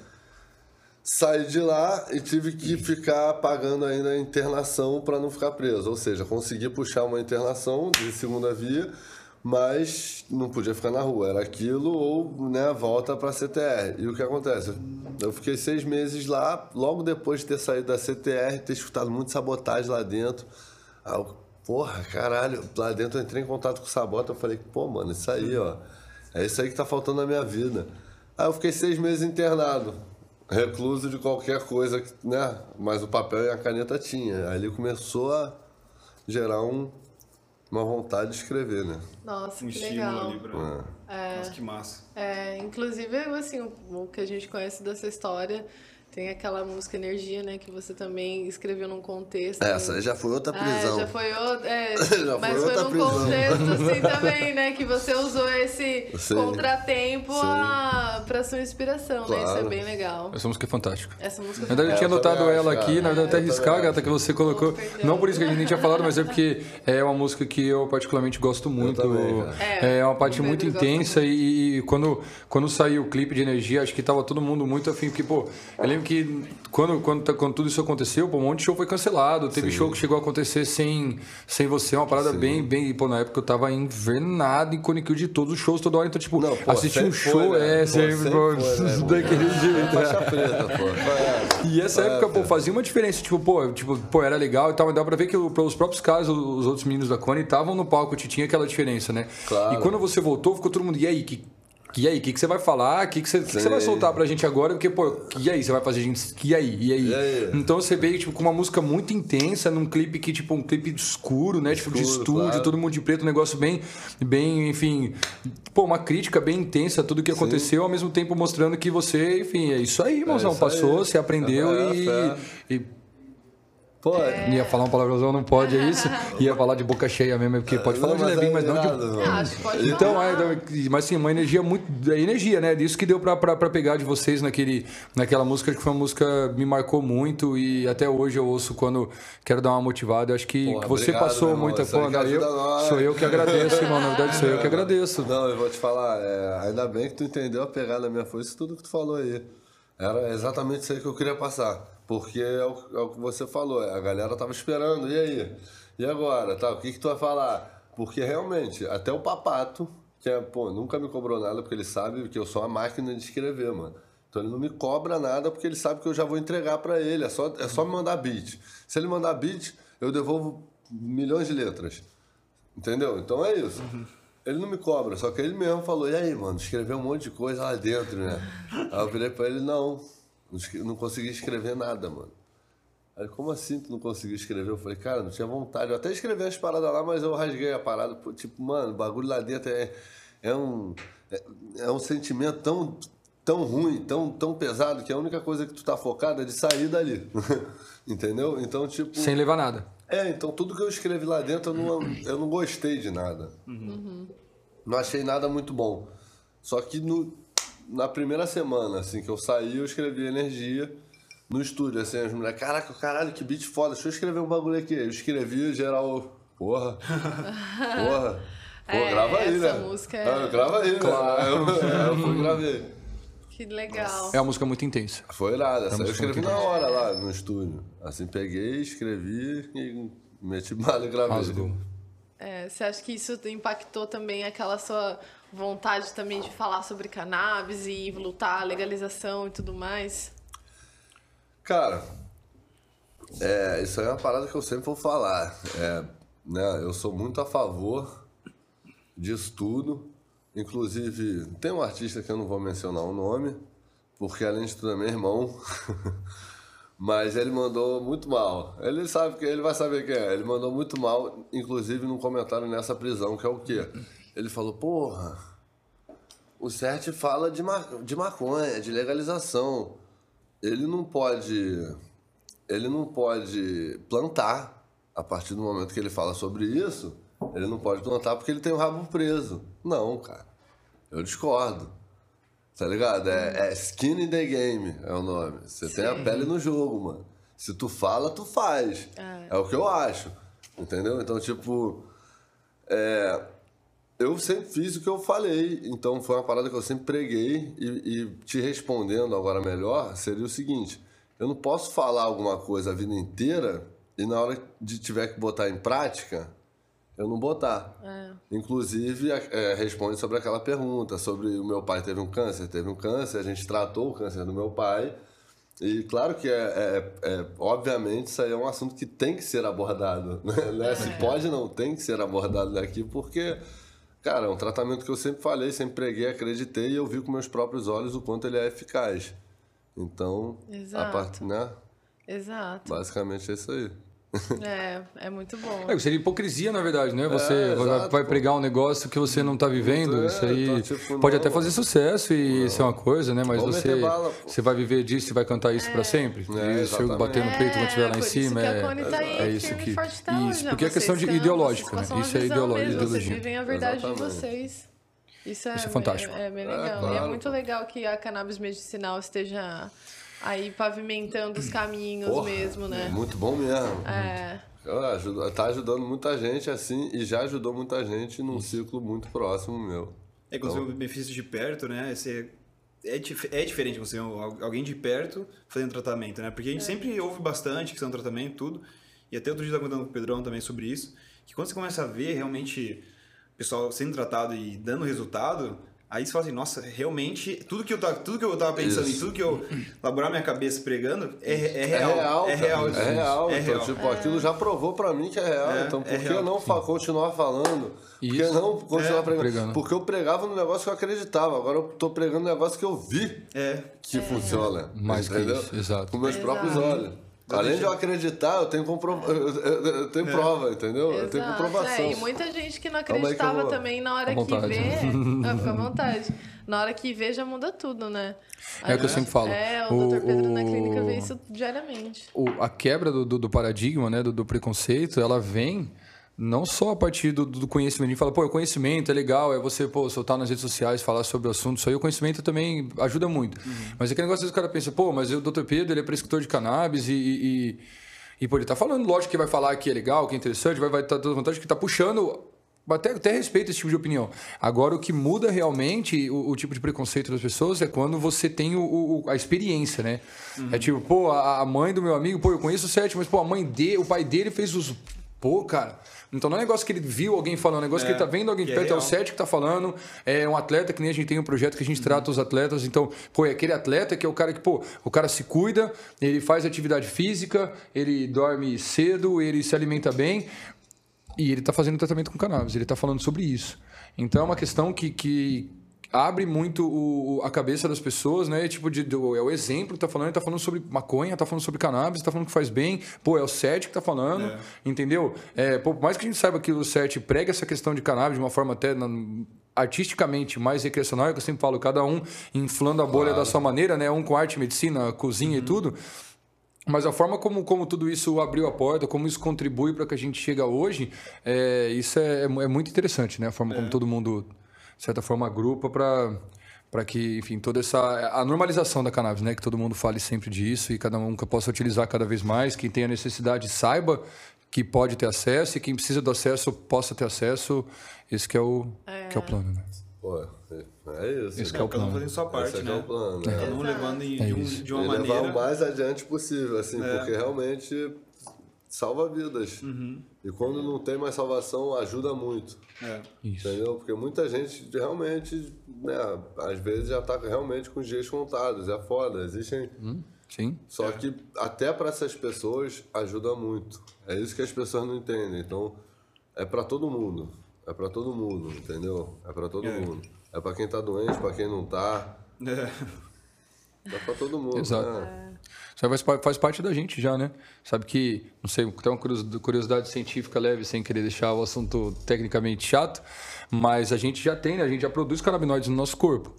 Saí de lá e tive que ficar pagando ainda a internação para não ficar preso. Ou seja, consegui puxar uma internação de segunda via, mas não podia ficar na rua. Era aquilo ou né, volta para a CTR. E o que acontece? Eu fiquei seis meses lá, logo depois de ter saído da CTR, ter escutado muito sabotagem lá dentro. Eu, porra, caralho, lá dentro eu entrei em contato com o Sabota, eu falei, pô, mano, isso aí, ó, é isso aí que tá faltando na minha vida. Aí eu fiquei seis meses internado recluso de qualquer coisa, né? Mas o papel e a caneta tinha. Aí ele começou a gerar um, uma vontade de escrever, né?
Nossa,
um
que legal.
Ali pra... é. Nossa, que massa.
É, inclusive, assim, o, o que a gente conhece dessa história tem aquela música Energia, né? Que você também escreveu num contexto.
Essa já foi outra prisão.
É, já foi outra. É,
já
mas
foi,
foi
num
prisão. contexto assim também, né? Que você usou esse sim, contratempo a, pra sua inspiração, claro. né? Isso é bem legal.
Essa música é fantástica.
Essa música
é Na verdade, eu tinha notado ela aqui, na verdade, até riscar, gata, que você colocou. Oh, não por isso que a gente nem tinha falado, mas é porque é uma música que eu particularmente gosto muito.
Também,
é, é uma parte muito intensa e, e, quando, quando saiu o clipe de energia, acho que tava todo mundo muito afim, porque, pô, eu lembro que quando, quando, quando tudo isso aconteceu, pô, um monte de show foi cancelado. Teve Sim. show que chegou a acontecer sem, sem você, uma parada Sim. bem, bem. Pô, na época eu tava invernado em Coniquil de todos os shows toda hora. Então, tipo, não, pô, assistir um show foi, né? é sempre, pô, né? daquele jeito.
Faixa preta, pô.
E essa época, pô, fazia uma diferença. Tipo, pô, tipo, pô, era legal e tal, mas dava pra ver que os próprios caras, os outros meninos da Cone, estavam no palco, tinha aquela diferença, né?
Claro.
E quando você voltou, ficou todo mundo, e aí, que e aí, o que, que você vai falar? O que, que, você, que, você vai soltar pra gente agora? Porque, pô, e aí? Você vai fazer gente. E aí? E aí?
E aí?
Então você veio, tipo, com uma música muito intensa, num clipe que, tipo, um clipe escuro, né? Escuro, tipo, de estúdio, claro. todo mundo de preto, um negócio bem, bem, enfim. Pô, uma crítica bem intensa a tudo que aconteceu, Sim. ao mesmo tempo mostrando que você, enfim, é isso aí, irmãozão. É isso Passou, aí. você aprendeu é e, e
Pode. É.
Ia falar um palavrão, não pode, é isso? Ia falar de boca cheia mesmo, porque pode falar de levinho, mas não de.
Ah, acho que pode
então,
falar.
É, mas sim, uma energia muito. É energia, né? Disso que deu pra, pra, pra pegar de vocês naquele, naquela música, que foi uma música que me marcou muito e até hoje eu ouço quando quero dar uma motivada. Eu acho que,
Porra,
você
obrigado,
passou muita coisa. Eu, sou eu que agradeço, irmão. Na verdade, sou eu que agradeço.
Não, eu vou te falar, é, ainda bem que tu entendeu a pegada minha força, tudo que tu falou aí. Era exatamente isso aí que eu queria passar. Porque é o, é o que você falou, a galera tava esperando, e aí? E agora? Tá, o que, que tu vai falar? Porque realmente, até o papato, que é, pô, nunca me cobrou nada, porque ele sabe que eu sou uma máquina de escrever, mano. Então ele não me cobra nada porque ele sabe que eu já vou entregar para ele. É só, é só me mandar beat. Se ele mandar beat, eu devolvo milhões de letras. Entendeu? Então é isso. Uhum. Ele não me cobra, só que ele mesmo falou: e aí, mano, escreveu um monte de coisa lá dentro, né? Aí eu virei pra ele: não, não consegui escrever nada, mano. Aí, como assim tu não conseguiu escrever? Eu falei, cara, não tinha vontade. Eu até escrevi as paradas lá, mas eu rasguei a parada. Tipo, mano, o bagulho lá dentro é, é um. É, é um sentimento tão tão ruim, tão, tão pesado, que a única coisa que tu tá focado é de sair dali. Entendeu? Então, tipo.
Sem levar nada.
É, então tudo que eu escrevi lá dentro eu não, eu não gostei de nada.
Uhum.
Não achei nada muito bom. Só que no, na primeira semana, assim, que eu saí, eu escrevi energia no estúdio, assim, as mulheres, caraca, caralho, que beat foda, deixa eu escrever um bagulho aqui. Eu escrevi, geral, porra, porra. Pô,
É,
grava aí,
essa
né?
música é-
Ah, grava aí, claro. né? Eu, eu fui gravei.
Que legal.
É uma música muito intensa.
Foi nada, essa eu escrevi na hora lá no estúdio. Assim, peguei, escrevi e meti bala e gravei.
É, você acha que isso impactou também aquela sua vontade também de falar sobre cannabis e lutar a legalização e tudo mais?
Cara, é, isso aí é uma parada que eu sempre vou falar. É, né, eu sou muito a favor disso tudo. Inclusive, tem um artista que eu não vou mencionar o nome, porque além de tudo é meu irmão. Mas ele mandou muito mal. Ele sabe que ele vai saber quem é. Ele mandou muito mal, inclusive num comentário nessa prisão, que é o quê? Ele falou, porra, o CERT fala de, ma de maconha, de legalização. Ele não pode. Ele não pode plantar a partir do momento que ele fala sobre isso. Ele não pode plantar porque ele tem o rabo preso. Não, cara. Eu discordo. Tá ligado? É, é skin in the game é o nome. Você tem a
Sim.
pele no jogo, mano. Se tu fala, tu faz. É, o que eu acho. Entendeu? Então, tipo. É, eu sempre fiz o que eu falei, então foi uma parada que eu sempre preguei e, e te respondendo agora melhor seria o seguinte: eu não posso falar alguma coisa a vida inteira e na hora de tiver que botar em prática, eu não botar. Inclusive, é, responde sobre aquela pergunta sobre o meu pai teve um câncer, teve um câncer, a gente tratou o câncer do meu pai. E claro que é, é- é- obviamente isso aí é um assunto que tem que ser abordado, né? Se pode não, tem que ser abordado daqui, porque, cara, é um tratamento que eu sempre falei, sempre preguei, acreditei e eu vi com meus próprios olhos o quanto ele é eficaz. Então, a
Exato.
parte, né?
Exato.
Basicamente é isso aí.
É, é muito bom.
É, seria hipocrisia, na verdade, né? Você
É,
vai,
exato,
vai pregar um negócio que você não tá vivendo.
É,
isso aí
então, tipo,
pode
não,
até fazer sucesso e ser uma coisa, né? Mas você,
bala,
você vai viver disso e vai cantar isso pra sempre.
É,
e se eu bater no peito quando estiver lá
É,
em
isso
cima,
que a
é,
Cone tá aí,
é isso que. Isso,
né?
porque é questão de ideológico, né? Isso é
mesmo,
ideologia.
Vocês vivem a verdade de
Exatamente.
vocês. Isso é,
Isso é fantástico.
É, é bem
É,
legal. E é
claro,
muito legal que a cannabis medicinal esteja aí pavimentando os caminhos
Porra,
mesmo, né?
Muito bom mesmo.
É.
Ajuda- Tá ajudando muita gente assim e já ajudou muita gente num ciclo muito próximo meu.
É quando você vê o benefício de perto, né? Você é, dif- é diferente você alguém de perto fazendo tratamento, né? Porque a gente sempre ouve bastante que são tratamento tudo. E até outro dia eu tava contando com o Pedrão também sobre isso. Que quando você começa a ver realmente o pessoal sendo tratado e dando resultado, aí você fala assim, nossa, realmente, tudo que eu tava, tudo que eu tava pensando
Isso.
e tudo que eu elaborar minha cabeça pregando é, é
É
real.
real,
é
cara.
real.
É
isso.
real.
É
então,
real.
tipo, aquilo já provou pra mim que é real.
É,
então, por
é
que
real.
não fa- continuar falando? Por que
Isso.
não continuar
É,
pregando?
pregando.
Porque eu pregava no negócio que eu acreditava. Agora eu tô pregando um negócio que eu vi
É.
que funciona.
Mais que
entendeu?
isso, exato.
Com meus
Exato.
próprios olhos. Além de eu acreditar, eu tenho, compro... eu- tenho prova, entendeu? Eu tenho
Exato,
comprovação.
é, e muita gente que não acreditava
vou-
também na hora que vê. Ah, fica à vontade. Na hora que vê, já muda tudo, né?
É o que eu sempre falo.
É, o,
O-
Dr. Pedro na
o-
clínica vê isso diariamente.
o- a quebra do, do- do paradigma, né, do, do preconceito, ela vem não só a partir do, do conhecimento. A gente fala, pô, o conhecimento é legal, é você pô, soltar nas redes sociais, falar sobre o assunto. Isso aí, o conhecimento também ajuda muito. Mas é aquele negócio, vezes o cara pensa, pô, mas o Dr. Pedro, ele é prescritor de cannabis e... e, e, e, pô, ele tá falando, lógico que vai falar que é legal, que é interessante, vai estar vai tá toda vontade, que tá puxando até, até respeito esse tipo de opinião. Agora, o que muda realmente o, o tipo de preconceito das pessoas é quando você tem o, o- a experiência, né? É tipo, pô, a, a mãe do meu amigo, pô, eu conheço o Sete, mas, pô, a mãe dele, o pai dele fez os. Pô, cara. Então não é um negócio que ele viu alguém falando, é um negócio que ele tá vendo alguém de
é
perto, é, o
real.
Sete que tá falando, é um atleta que nem a gente tem um projeto que a gente trata os atletas, então, pô, é aquele atleta que é o cara que, pô, o cara se cuida, ele faz atividade física, ele dorme cedo, ele se alimenta bem, e ele está fazendo tratamento com cannabis, ele está falando sobre isso. Então é uma questão que, que abre muito o, a cabeça das pessoas, né? Tipo, de, do, é o exemplo que tá falando, ele tá falando sobre maconha, tá falando sobre cannabis, tá falando que faz bem. Pô, é o CERT que tá falando, é. entendeu? É, pô, por mais que a gente saiba que o CERT prega essa questão de cannabis de uma forma até na, artisticamente mais recreacional, é que eu sempre falo, cada um inflando a bolha claro. da sua maneira, né? Um com arte, medicina, cozinha uhum. e tudo. Mas a forma como, como tudo isso abriu a porta, como isso contribui para que a gente chega hoje, é, isso é, é, é muito interessante, né? A forma como é. todo mundo de certa forma, agrupa para para que, enfim, toda essa a normalização da cannabis, né, que todo mundo fale sempre disso e cada um possa utilizar cada vez mais, quem tem a necessidade saiba que pode ter acesso e quem precisa do acesso possa ter acesso. Esse que é o é. que é o plano, né?
Pô, é isso.
Esse é, é o plano. fazendo sua parte, Esse
né? É o plano, né?
Cada um levando em, é de, um, de, uma
e
maneira.
levar o mais adiante possível, assim, é. porque realmente salva vidas.
Uhum.
E quando não tem mais salvação, ajuda muito.
É.
Isso.
Entendeu? Porque muita gente realmente, né, às vezes já está realmente com os dias contados. É foda. Existem.
Hum, sim.
Só é. que até para essas pessoas ajuda muito. É isso que as pessoas não entendem. Então, é para todo mundo. É para todo mundo, entendeu? É para todo é. mundo. É para quem está doente, para quem não está.
É.
É para todo mundo.
Exato.
Né?
Isso faz, faz parte da gente já, né? Sabe que, não sei, tem uma curiosidade científica leve, sem querer deixar o assunto tecnicamente chato, mas a gente já tem, né? A gente já produz canabinoides no nosso corpo.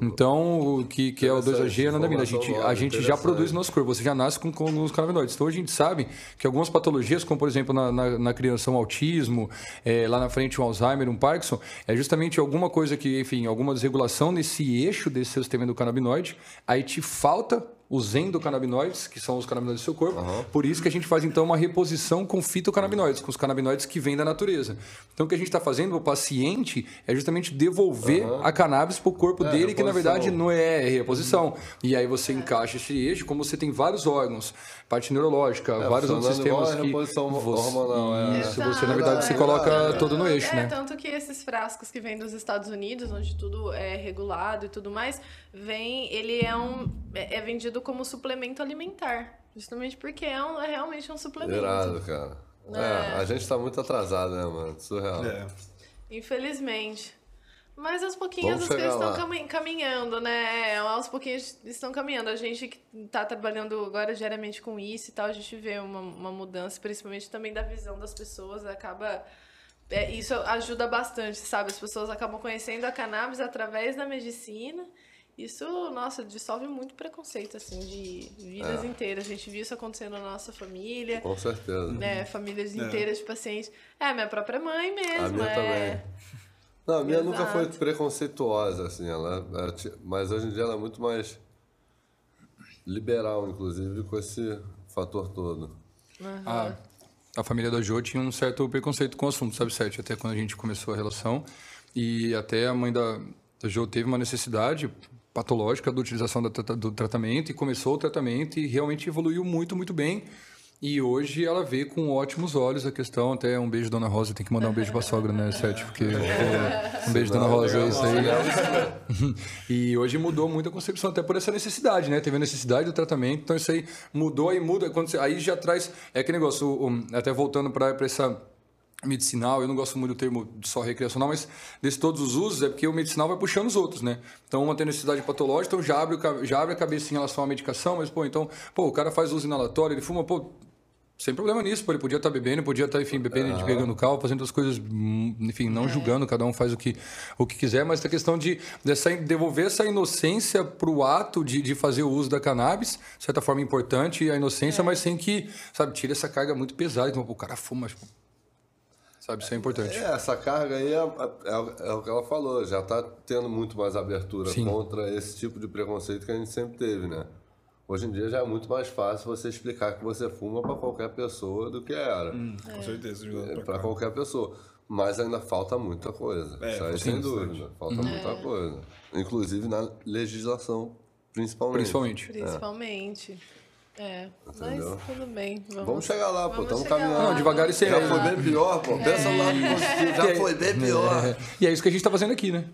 Então, o que, que é o 2AG é nada A gente, a gente já produz no nosso corpo, você já nasce com, com os canabinoides. Então, a gente sabe que algumas patologias, como por exemplo na, na, na criança um autismo, é, lá na frente um Alzheimer, um Parkinson, é justamente alguma coisa que, enfim, alguma desregulação nesse eixo desse sistema do canabinoide, aí te falta os endocannabinoides, que são os canabinoides do seu corpo. Uhum. Por isso que a gente faz então uma reposição com fitocannabinoides, com os canabinoides que vêm da natureza. Então o que a gente está fazendo o paciente é justamente devolver uhum. a cannabis para o corpo é, dele, reposição. que na verdade não é reposição. Uhum. E aí você encaixa esse eixo, como você tem vários órgãos, parte neurológica, é, vários outros sistemas que
reposição
você,
hormonal, é.
isso, você na verdade você coloca é, todo no eixo,
é,
né?
Tanto que esses frascos que vêm dos Estados Unidos, onde tudo é regulado e tudo mais, vem, ele é um é, é vendido como suplemento alimentar. Justamente porque é, um, é realmente um suplemento.
Irado, cara. É. é, a gente tá muito atrasado, né, mano? Surreal.
É.
Infelizmente. Mas aos pouquinhos as coisas estão caminhando, né? Aos pouquinhos estão caminhando. A gente que está trabalhando agora diariamente com isso e tal, a gente vê uma, uma mudança, principalmente também da visão das pessoas. Acaba. É, isso ajuda bastante, sabe? As pessoas acabam conhecendo a cannabis através da medicina isso, nossa, dissolve muito preconceito, assim, de vidas é. inteiras. A gente viu isso acontecendo na nossa família.
Com certeza.
Né? Famílias é. inteiras de pacientes. É, minha própria mãe mesmo.
A minha
é...
também. Não, a minha Exato. nunca foi preconceituosa, assim, ela, ela, mas hoje em dia ela é muito mais liberal, inclusive, com esse fator todo.
Uhum.
Ah, a família da Jo tinha um certo preconceito com o assunto, sabe, certo? Até quando a gente começou a relação. E até a mãe da, da Jo teve uma necessidade patológica da utilização do, do tratamento e começou o tratamento e realmente evoluiu muito, muito bem. E hoje ela vê com ótimos olhos a questão. Até um beijo, Dona Rosa. Tem que mandar um beijo pra sogra, né, Sete? Porque. Pô, um beijo, Dona Rosa. É isso aí. e hoje mudou muito a concepção, até por essa necessidade, né? Teve a necessidade do tratamento. Então isso aí mudou e muda. Quando você, aí já traz. É que negócio, até voltando para essa medicinal, eu não gosto muito do termo só recreacional, mas desses todos os usos é porque o medicinal vai puxando os outros, né? Então, uma tem necessidade patológica, então já abre, já abre a cabeça em relação à medicação, mas, pô, então, pô, o cara faz uso inalatório, ele fuma, pô, sem problema nisso, pô, ele podia estar tá bebendo, podia estar, tá, enfim, bebendo, uhum. pegando carro, fazendo as coisas, hum, enfim, não é. julgando, cada um faz o que, o que quiser, mas a questão de dessa, devolver essa inocência para o ato de, de fazer o uso da cannabis, de certa forma importante, a inocência, é. mas sem que, sabe, tire essa carga muito pesada, então, pô, o cara fuma, tipo, Sabe, isso é importante.
É, essa carga aí é, é, é o que ela falou, já está tendo muito mais abertura Sim. contra esse tipo de preconceito que a gente sempre teve, né? Hoje em dia já é muito mais fácil você explicar que você fuma para qualquer pessoa do que era.
Hum, com certeza.
É, para qualquer pessoa. Mas ainda falta muita coisa. É, isso aí, sem dúvida. Falta uhum. muita coisa. Inclusive na legislação, principalmente.
Principalmente.
Principalmente. É, Entendeu? mas tudo bem. Vamos,
vamos chegar lá, pô. Estamos caminhando.
Não, devagar e sem
Já foi bem pior, pô. Pensa é. lá no positivo. Já foi bem pior. É.
E é isso que a gente está fazendo aqui, né?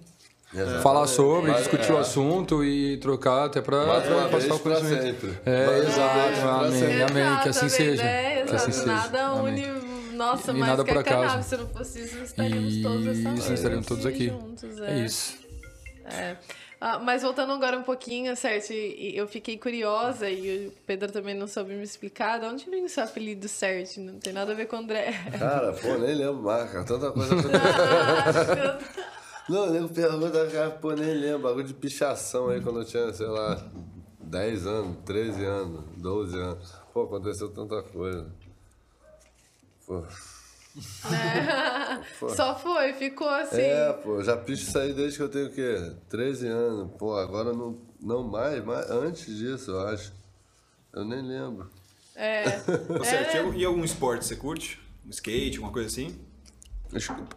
Exatamente. Falar sobre, mas, discutir é. o assunto e trocar até para
passar o conhecimento.
É, exato. Amém, amém. Que assim seja.
que assim seja. Nada une. Nossa, e mas nada por acaso. Se não fosse isso, estaríamos todos essa
Isso, estaríamos todos aqui.
Juntos,
é. é isso.
É. Ah, mas voltando agora um pouquinho, certo? Eu fiquei curiosa e o Pedro também não soube me explicar. De onde vem o seu apelido certo? Não tem nada a ver com o André.
Cara, pô, nem lembro mais, cara. Tanta coisa. Não, nego pergunta, cara, pô, nem lembro. Bagulho de pichação aí quando eu tinha, sei lá, 10 anos, 13 anos, 12 anos. Pô, aconteceu tanta coisa. Pô.
Só foi, ficou assim.
É, pô, já picho isso aí desde que eu tenho o quê? 13 anos. Pô, agora não, não mais, mas antes disso, eu acho. Eu nem lembro.
É.
Certo,
É.
e e algum esporte você curte? Um skate, alguma coisa assim?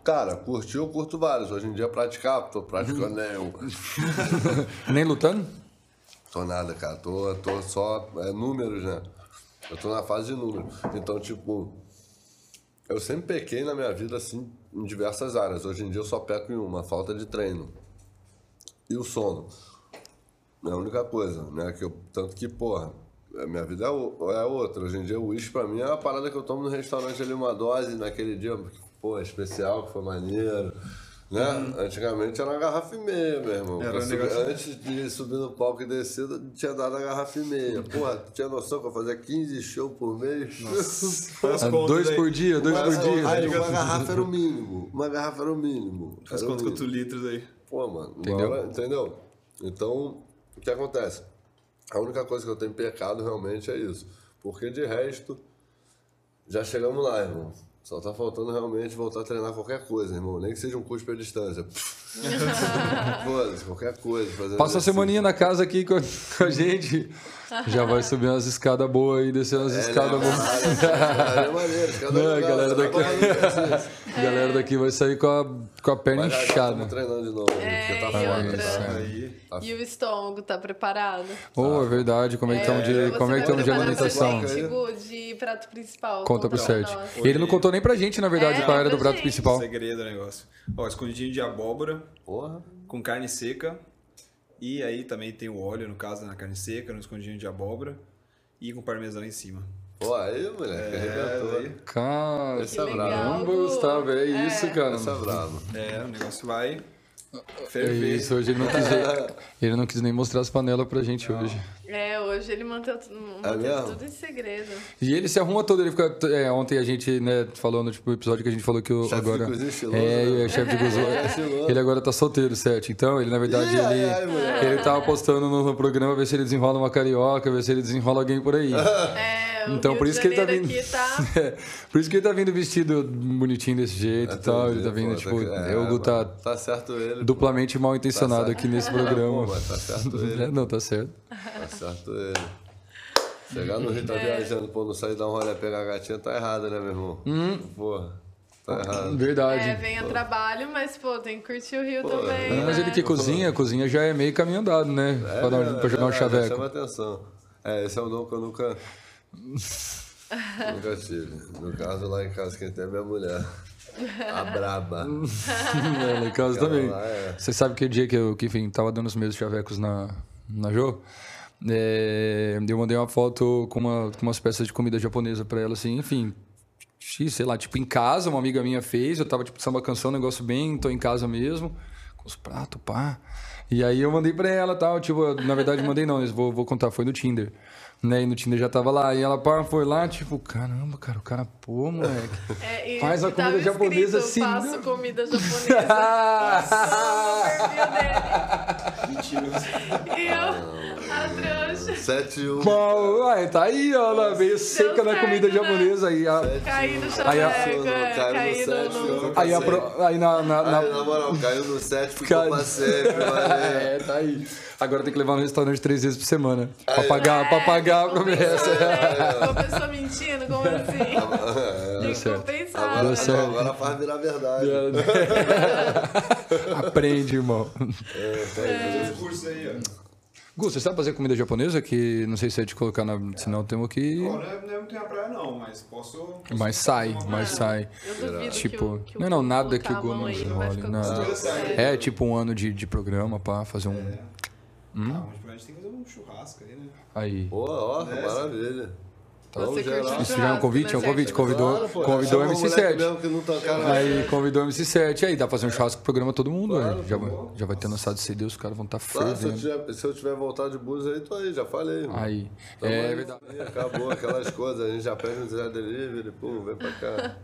Cara, curtir eu curto vários. Hoje em dia praticar, tô praticando nenhum.
Nem lutando?
Tô nada, cara. Tô, tô só. É números, né? Eu tô na fase de números. Então, tipo. Eu sempre pequei na minha vida, assim, em diversas áreas. Hoje em dia eu só peco em uma, falta de treino. E o sono. É a única coisa, né? Que eu, tanto que, porra, minha vida é, é outra. Hoje em dia o uísque pra mim é uma parada que eu tomo no restaurante ali uma dose naquele dia, pô, especial, que foi maneiro. Né? Antigamente era uma garrafa e meia, meu irmão.
Era um negócio-
Antes de subir no palco e descer, tinha dado a garrafa e meia. Porra, tu tinha noção que eu fazia 15 shows por mês?
Contas
dois por dia, dois por
Uma-
dia.
aí uma garrafa era o mínimo. Uma garrafa era o mínimo.
Faz conta quantos litros aí.
Pô, mano,
Entendeu?
hora- entendeu? Então, o que acontece? A única coisa que eu tenho pecado realmente é isso. Porque de resto, já chegamos lá, irmão. Só tá faltando realmente voltar a treinar qualquer coisa, irmão. Nem que seja um cuspe à distância. Foda-se, qualquer coisa. fazer
Passa a semaninha na casa aqui com a, com a gente. Já vai subir umas escadas boas aí, descer umas
É,
escadas
né?
boas.
É maneiro, escada
Não, a
legal,
galera daqui-. A galera daqui vai sair com a, com a perna
Mas
inchada.
treinando de novo,
É,
tá
e
tá?
E o estômago, tá preparado?
Oh, é verdade. Como é que estamos de,
Você
como é que de alimentação?
Gu, de prato principal.
Conta pro
pra
Sérgio. Ele não contou nem pra gente, na verdade,
É,
qual era do prato principal.
Segredo do negócio. Ó, escondidinho de abóbora
Porra.
com carne seca. E aí também tem o óleo, no caso, na carne seca, no escondidinho de abóbora. E com parmesão em cima.
Pô, aí, moleque, arrebentou.
aí.
Cara,
Esse é brabo.
caramba, Gustavo, é isso, cara.
Esse é brabo.
É, o negócio vai
É
ferver.
isso, hoje ele não quis, ele não quis nem mostrar as panelas pra gente hoje.
É, hoje ele manteve, manteve
mesmo?
tudo em segredo.
E ele se arruma todo, ele fica. é, ontem a gente, né, falou no tipo, episódio que a gente falou que o
Chefe de
agora.
cozinha estiloso,
é,
né?
é chefe de cozinha.
É,
ele agora tá solteiro, certo? Então, ele, na verdade,
Ih,
ele,
ai, ai, mulher.
ele tava postando no, no programa ver se ele desenrola uma carioca, ver se ele desenrola alguém por aí.
É,
Então,
Rio
por isso que ele tá vindo.
Tá...
É, por isso que ele tá vindo vestido bonitinho desse jeito e tal. Ele tá vindo,
Pô,
tipo,
é,
o Hugo tá
Tá certo ele.
duplamente mal intencionado
Tá
aqui nesse
Pô,
programa.
mas tá certo ele.
É, não, tá certo.
Tá certo ele. Chegar no Rio, tá viajando, pô, não sair dar um rolê pegar a gatinha, tá errado, né, meu irmão?
Hum.
Porra, tá errado.
Verdade.
É, vem a trabalho, mas, pô, tem que curtir o Rio também,
Não, mas
né?
ele que cozinha, cozinha já é meio caminho andado, né?
É,
pra, dar um-
né,
pra jogar um
é,
chaveco.
Chama atenção. É, esse é o nome que eu nunca. Nunca tive. No caso, lá em casa, quem tem é minha mulher. A braba.
É, lá em casa também.
é.
Você sabe que o dia que eu, que, enfim, tava dando os meus chavecos na, na Jo, é, eu mandei uma foto com, uma, com umas peças de comida japonesa pra ela, assim, enfim. Sei lá, tipo, em casa, uma amiga minha fez, eu tava, tipo, samba canção, um negócio bem, tô em casa mesmo, com os pratos, pá. E aí eu mandei pra ela tal, tipo, na verdade mandei não, vou, vou contar, foi no Tinder. Né? E no Tinder já tava lá, e ela pá, foi lá, tipo, caramba, cara, o cara, pô, moleque.
É, e
Faz a
tava
comida japonesa
escrito,
assim,
Faço
né?
comida japonesa. no perfil dele.
Mentira.
E eu, a trouxa,
7 1
Bom, ué, tá aí, ó, ela veio seca na comida
né?
japonesa aí. A,
caí no
Aí a-
chaveco, é,
Caiu no
no... no-
eu-
aí, a pro- aí na. na, na-
Ai, na moral, caiu no 7, ficou
Cai-
pra sempre, valeu.
É, tá aí. Agora tem que levar no restaurante três vezes por semana. Pra pagar, pra pagar a promessa.
Né? Compensou mentindo, como assim? Tem que
certo.
compensar.
Agora,
né?
Deu certo.
agora faz virar verdade.
Aprende, irmão.
Fazer os cursos aí, ó.
Gu, você sabe fazer comida japonesa? Que não sei se é de colocar na. Senão temos que.
Não, é, não é muito minha praia, não, mas posso. posso
Mas sai, mas sai.
Eu duvido que
Tipo,
o, que
não, não, nada que o
a
Gu não
aí,
enrole, nada.
É.
É tipo um ano de, de programa pra fazer um.
Ah, mas a gente tem que fazer um churrasco aí, né?
Pô, ó,
Nessa.
maravilha. Então,
Você
geral-
curte
Se tiver um convite, é um
né,
convite, convidou,
Claro, pô,
convidou o
chama moleque
MC7.
mesmo que não tocaram
Aí convidou o MC7. Aí dá pra fazer um churrasco pro programa todo mundo.
Claro,
aí. já,
tá
vai, já vai ter lançado CD, os caras vão estar tá
Claro, se, eu tiver, se eu tiver voltado de bus aí, tô aí, já falei. mano.
Aí.
Tamo
É
aí,
verdade.
Acabou aquelas coisas, a gente já pede no Zé Delivery, pum, vem pra cá.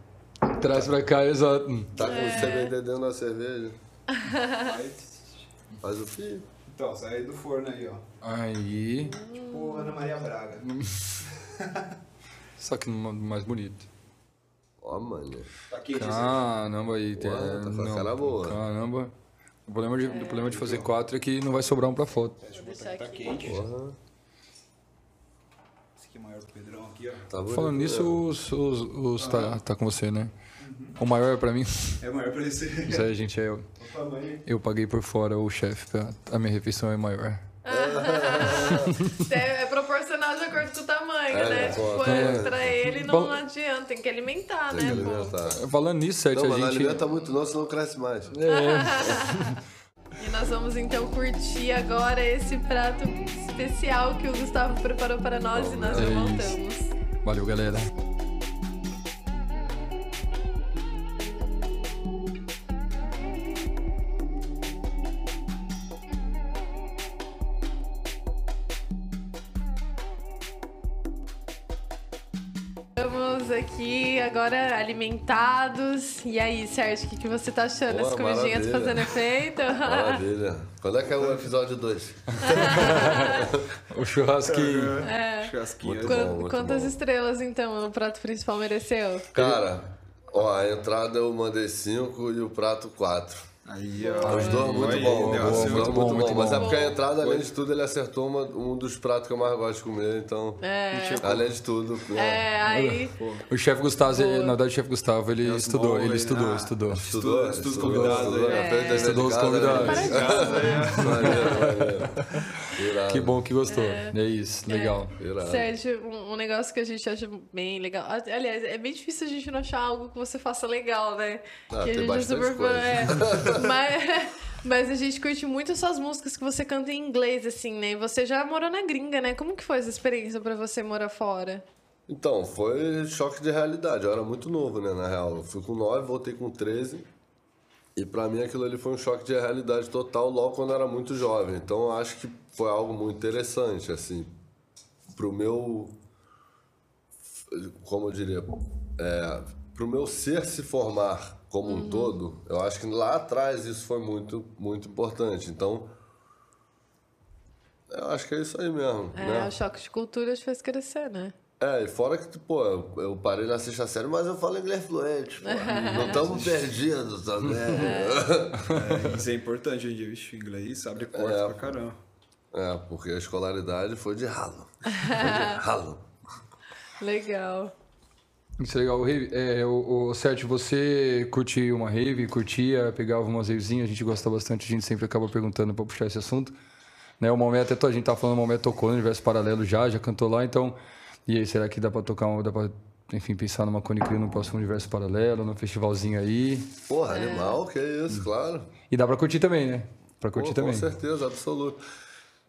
Traz pra cá, exato.
Tá com
É.
o CBD dentro da cerveja. Faz o fio.
Então, sai do forno aí, ó.
Aí.
Tipo Ana Maria Braga.
Só que no- mais bonito.
Ó, mano.
Tá quente esse
Caramba, aí. tem-
tá
não,
cara boa.
Caramba. O problema, de, o problema de fazer quatro é que não vai sobrar um pra foto.
Deixa tá
aqui.
quente.
Porra,
Esse aqui é maior que o Pedrão aqui, ó.
tá bonito.
Falando nisso,
mesmo.
os, os, os tá, tá com você, né? O maior é pra mim.
É maior pra esse.
Isso aí, gente, é eu.
O.
Eu paguei por fora o chefe, pra- a minha refeição é maior.
É, é proporcional de acordo com o tamanho,
É,
né?
pô,
Tipo,
tá
é, pra ele não
Bom-
adianta, tem que alimentar,
Tem que
né? pô?
alimentar.
Falando nisso, Sete,
Não,
a
mas não
gente.
alimenta muito não, senão cresce mais.
E nós vamos então curtir agora esse prato especial que o Gustavo preparou para nós e nós já
É isso.
voltamos.
Valeu, galera.
Estamos aqui agora alimentados. E aí, Sérgio, o que, que você tá achando?
Boa,
As comidinhas
maravilha.
fazendo efeito?
Maravilha. Quando é que é o episódio 2?
O churrasquinho.
Churrasquinho.
Muito
Quan-
bom, muito
Quantas
bom.
estrelas, então, o prato principal mereceu?
Cara, ó, a entrada eu mandei 5 e o prato 4.
Aí, ó.
Os dois muito
Aí,
bom, os dois
assim,
muito
muito
bom,
bom,
muito
Mas
bom.
é porque a entrada, além de tudo, ele acertou uma- um dos pratos que eu mais gosto de comer, então.
É,
Além de tudo. né?
é aí.
O chefe Gustavo, ele- na verdade, o chefe Gustavo, ele
os
estudou, ele estudou,
né?
estudou.
Estudou, estudou,
é.
fez dever de
Estudou os
casa,
convidados.
né?
Que bom que gostou. É, isso, legal.
irado.
Sérgio, um, um negócio que a gente acha bem legal. Ah, Aliás, é bem difícil a gente não achar algo que você faça legal, né?
Ah,
que a gente é super fã. é. mas, mas a gente curte muito as suas músicas que você canta em inglês, assim, né? E você já morou na gringa, né? Como que foi essa experiência pra você morar fora?
Então, foi choque de realidade. Eu era muito novo, né, na real. Eu fui com 9, voltei com 13. E pra mim aquilo ali foi um choque de realidade total logo quando eu era muito jovem. Então eu acho que foi algo muito interessante, assim, pro meu. Como eu diria? É, pro meu ser se formar como um todo, eu acho que lá atrás isso foi muito, muito importante. Então. Eu acho que é isso aí mesmo.
É,
né?
o choque de cultura te fez crescer, né?
É, e fora que, pô, eu, parei na sexta série, mas eu falo inglês fluente, pô. Não estamos perdidos também.
É, isso é importante hoje em dia, vixe, inglês abre porta
É.
pra caramba.
É, porque a escolaridade foi de ralo. Foi de ralo.
Legal.
Isso é legal. É, o, o Sérgio, você curtia uma rave, curtia, pegava umas ravezinhas, a gente gosta bastante, a gente sempre acaba perguntando pra puxar esse assunto. Né, o momento, até a gente tá falando, o momento tocou no universo paralelo já, já cantou lá, então. E aí, será que dá pra tocar. Dá pra, enfim, pensar numa Cone Crew no próximo universo paralelo, num festivalzinho aí?
Porra, animal, que isso, claro.
E dá pra curtir também, né? Pra curtir
Pô,
também.
Com certeza, absoluto.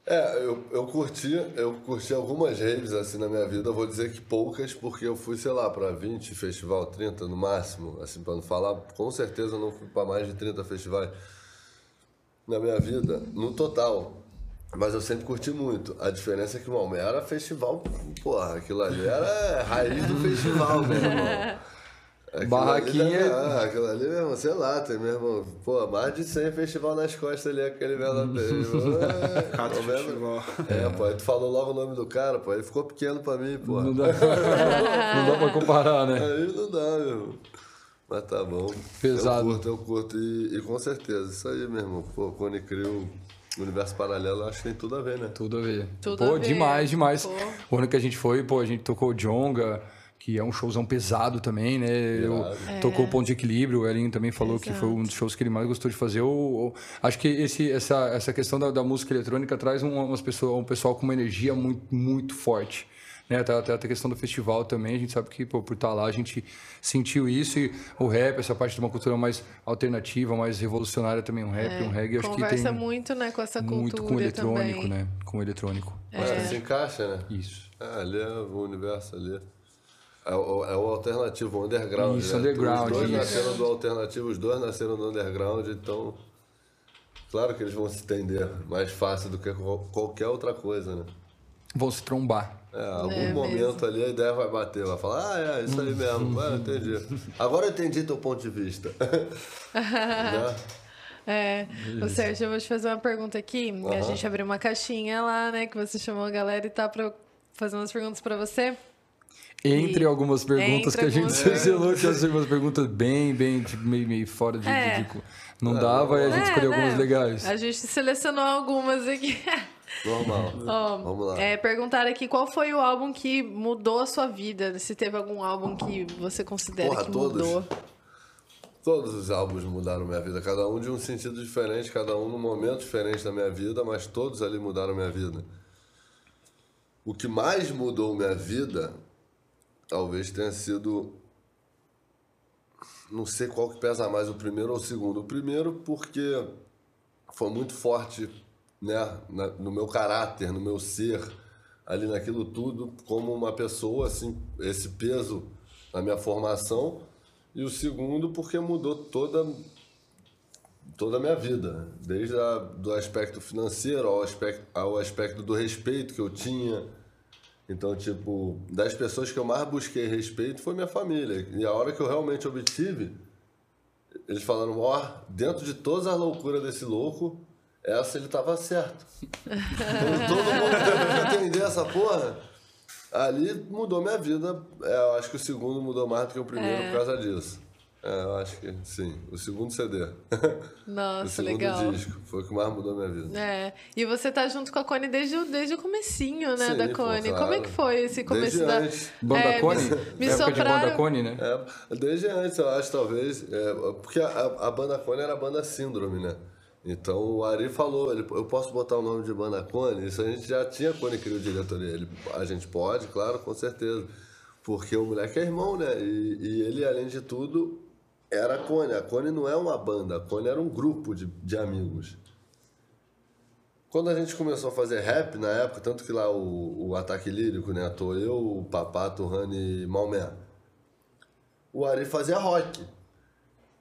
É, eu, eu curti, eu curti algumas raves assim na minha vida, eu vou dizer que poucas, porque eu fui, sei lá, pra 20 festival, 30 no máximo, assim, pra não falar, com certeza não fui pra mais de 30 festivais na minha vida, no total. Mas eu sempre curti muito. A diferença é que o Malmé era festival, porra, aquilo ali era raiz do festival, meu irmão. Aquilo
Barraquinha-
Ali, ah, aquilo ali mesmo, sei lá, tem mesmo, pô, mais de 100 festival nas costas ali, aquele tá vendo?
festival.
É, pô, aí tu falou logo o nome do cara, pô, ele ficou pequeno pra mim, pô.
Não dá, não dá pra comparar, né?
Aí não dá, meu irmão. Mas tá bom.
Pesado.
Eu curto, eu curto. E, e com certeza, isso aí, meu irmão. Pô, Cone Crew, Universo Paralelo, acho que tem tudo a ver, né?
Tudo a ver.
Tudo
pô,
a ver.
demais, demais.
Pô.
O ano que a gente foi, pô, a gente tocou o Jonga, que é um showzão pesado também, né? Eu-
Irado.
Tocou o Ponto de Equilíbrio, o Elinho também falou que foi um dos shows que ele mais gostou de fazer. Eu, eu- acho que esse, essa, essa questão da, da música eletrônica traz um, umas pessoas, um pessoal com uma energia muito, muito forte. né? Até, até a questão do festival também, a gente sabe que pô, por estar lá a gente sentiu isso e o rap, essa parte de uma cultura mais alternativa, mais revolucionária também, um rap, um reggae, acho que tem
Conversa muito, né, com essa cultura
muito com o eletrônico,
também.
né? Com o eletrônico.
Acho que se encaixa, né?
Isso.
É, ali é o universo ali. É o, é o alternativo, o underground.
Isso,
né?
underground,
Os dois
isso.
nasceram do alternativo, os dois nasceram do underground, então. Claro que eles vão se entender mais fácil do que qual- qualquer outra coisa, né?
Vão se trombar.
É, algum
É
momento ali a ideia vai bater, vai falar, ah, é, isso aí mesmo, ah, entendi. Agora eu entendi teu ponto de vista. né?
É, o Sérgio, eu vou te fazer uma pergunta aqui. A
Aham.
gente abriu uma caixinha lá, né, que você chamou a galera e tá pra fazer umas perguntas pra você.
Entre
E-
algumas perguntas
entre
que a gente
algumas
selecionou, que são umas perguntas bem, bem, tipo, meio, meio fora de,
É.
de- de- Não dava e a gente
É,
escolheu
né?
algumas legais.
A gente selecionou algumas aqui.
Normal.
Ó,
Vamos lá.
É, perguntaram aqui qual foi o álbum que mudou a sua vida. Se teve algum álbum que você considera
Porra,
que
todos.
mudou.
Todos os álbuns mudaram minha vida, cada um de um sentido diferente, cada um num momento diferente da minha vida, mas todos ali mudaram minha vida. O que mais mudou minha vida, talvez tenha sido. Não sei qual que pesa mais, o primeiro ou o segundo. O primeiro, porque foi muito forte né, na- no meu caráter, no meu ser, ali naquilo tudo, como uma pessoa, assim, esse peso na minha formação. E o segundo, porque mudou toda, toda a minha vida, desde a, do aspecto financeiro ao aspecto, ao aspecto do respeito que eu tinha. Então, tipo, das pessoas que eu mais busquei respeito foi minha família. E a hora que eu realmente obtive, eles falaram, ó, dentro de todas as loucuras desse louco, essa ele tava certo. Quando todo mundo teve que entender essa porra, ali mudou minha vida. É, eu acho que o segundo mudou mais do que o primeiro
É.
por causa disso. É, eu acho que sim. O segundo CD. o
Nossa,
segundo
legal.
disco. Foi o que mais mudou minha vida.
É, e você tá junto com a Cone desde, o- desde o comecinho, né,
Sim,
da Cone.
claro.
Como é que foi esse começo
Desde
da...
antes.
Banda
É,
Cone?
Me, me
Época de
sopraram...
Banda Cone, né?
É, desde antes, eu acho, talvez. é, porque a, a banda Cone era a banda Síndrome, né? Então o Ari falou, ele, eu posso botar o nome de banda Cone? Isso a gente já tinha Cone criou diretoria. Ele, a gente pode, claro, com certeza. Porque o moleque é irmão, né? E, e ele, além de tudo, era a Cone. A Cone não é uma banda, a Cone era um grupo de, de amigos. Quando a gente começou a fazer rap na época, tanto que lá o, o Ataque Lírico, né? Tô eu, o Papato, o Rani e Malmé. O Ari fazia rock.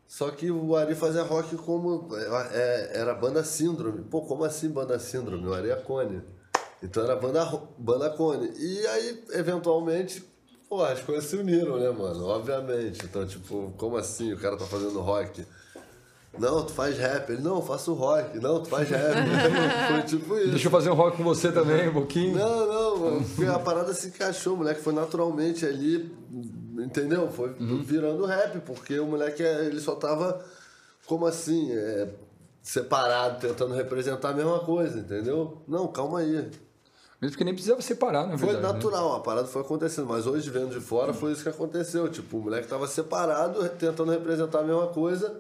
Só que o Ari fazia rock como. é, era banda Síndrome. Pô, como assim banda Síndrome? O Ari é Cone. Então era banda, banda Cone. E aí, eventualmente, pô, as coisas se uniram, né, mano? Obviamente. Então, tipo, como assim? O cara tá fazendo rock. Não, tu faz rap. Ele, não, eu faço rock. Não, tu faz rap. Foi tipo isso.
Deixa eu fazer um rock com você também, um pouquinho.
Não, não, mano, a parada se encaixou, o moleque foi naturalmente ali, entendeu? Foi virando rap, porque o moleque é, ele só tava, como assim, é, separado, tentando representar a mesma coisa, entendeu? Não, calma aí.
Mesmo porque nem precisava separar, na
Foi
verdade. né?
natural, a parada foi acontecendo, mas hoje vendo de fora foi isso que aconteceu. Tipo, o moleque tava separado, tentando representar a mesma coisa.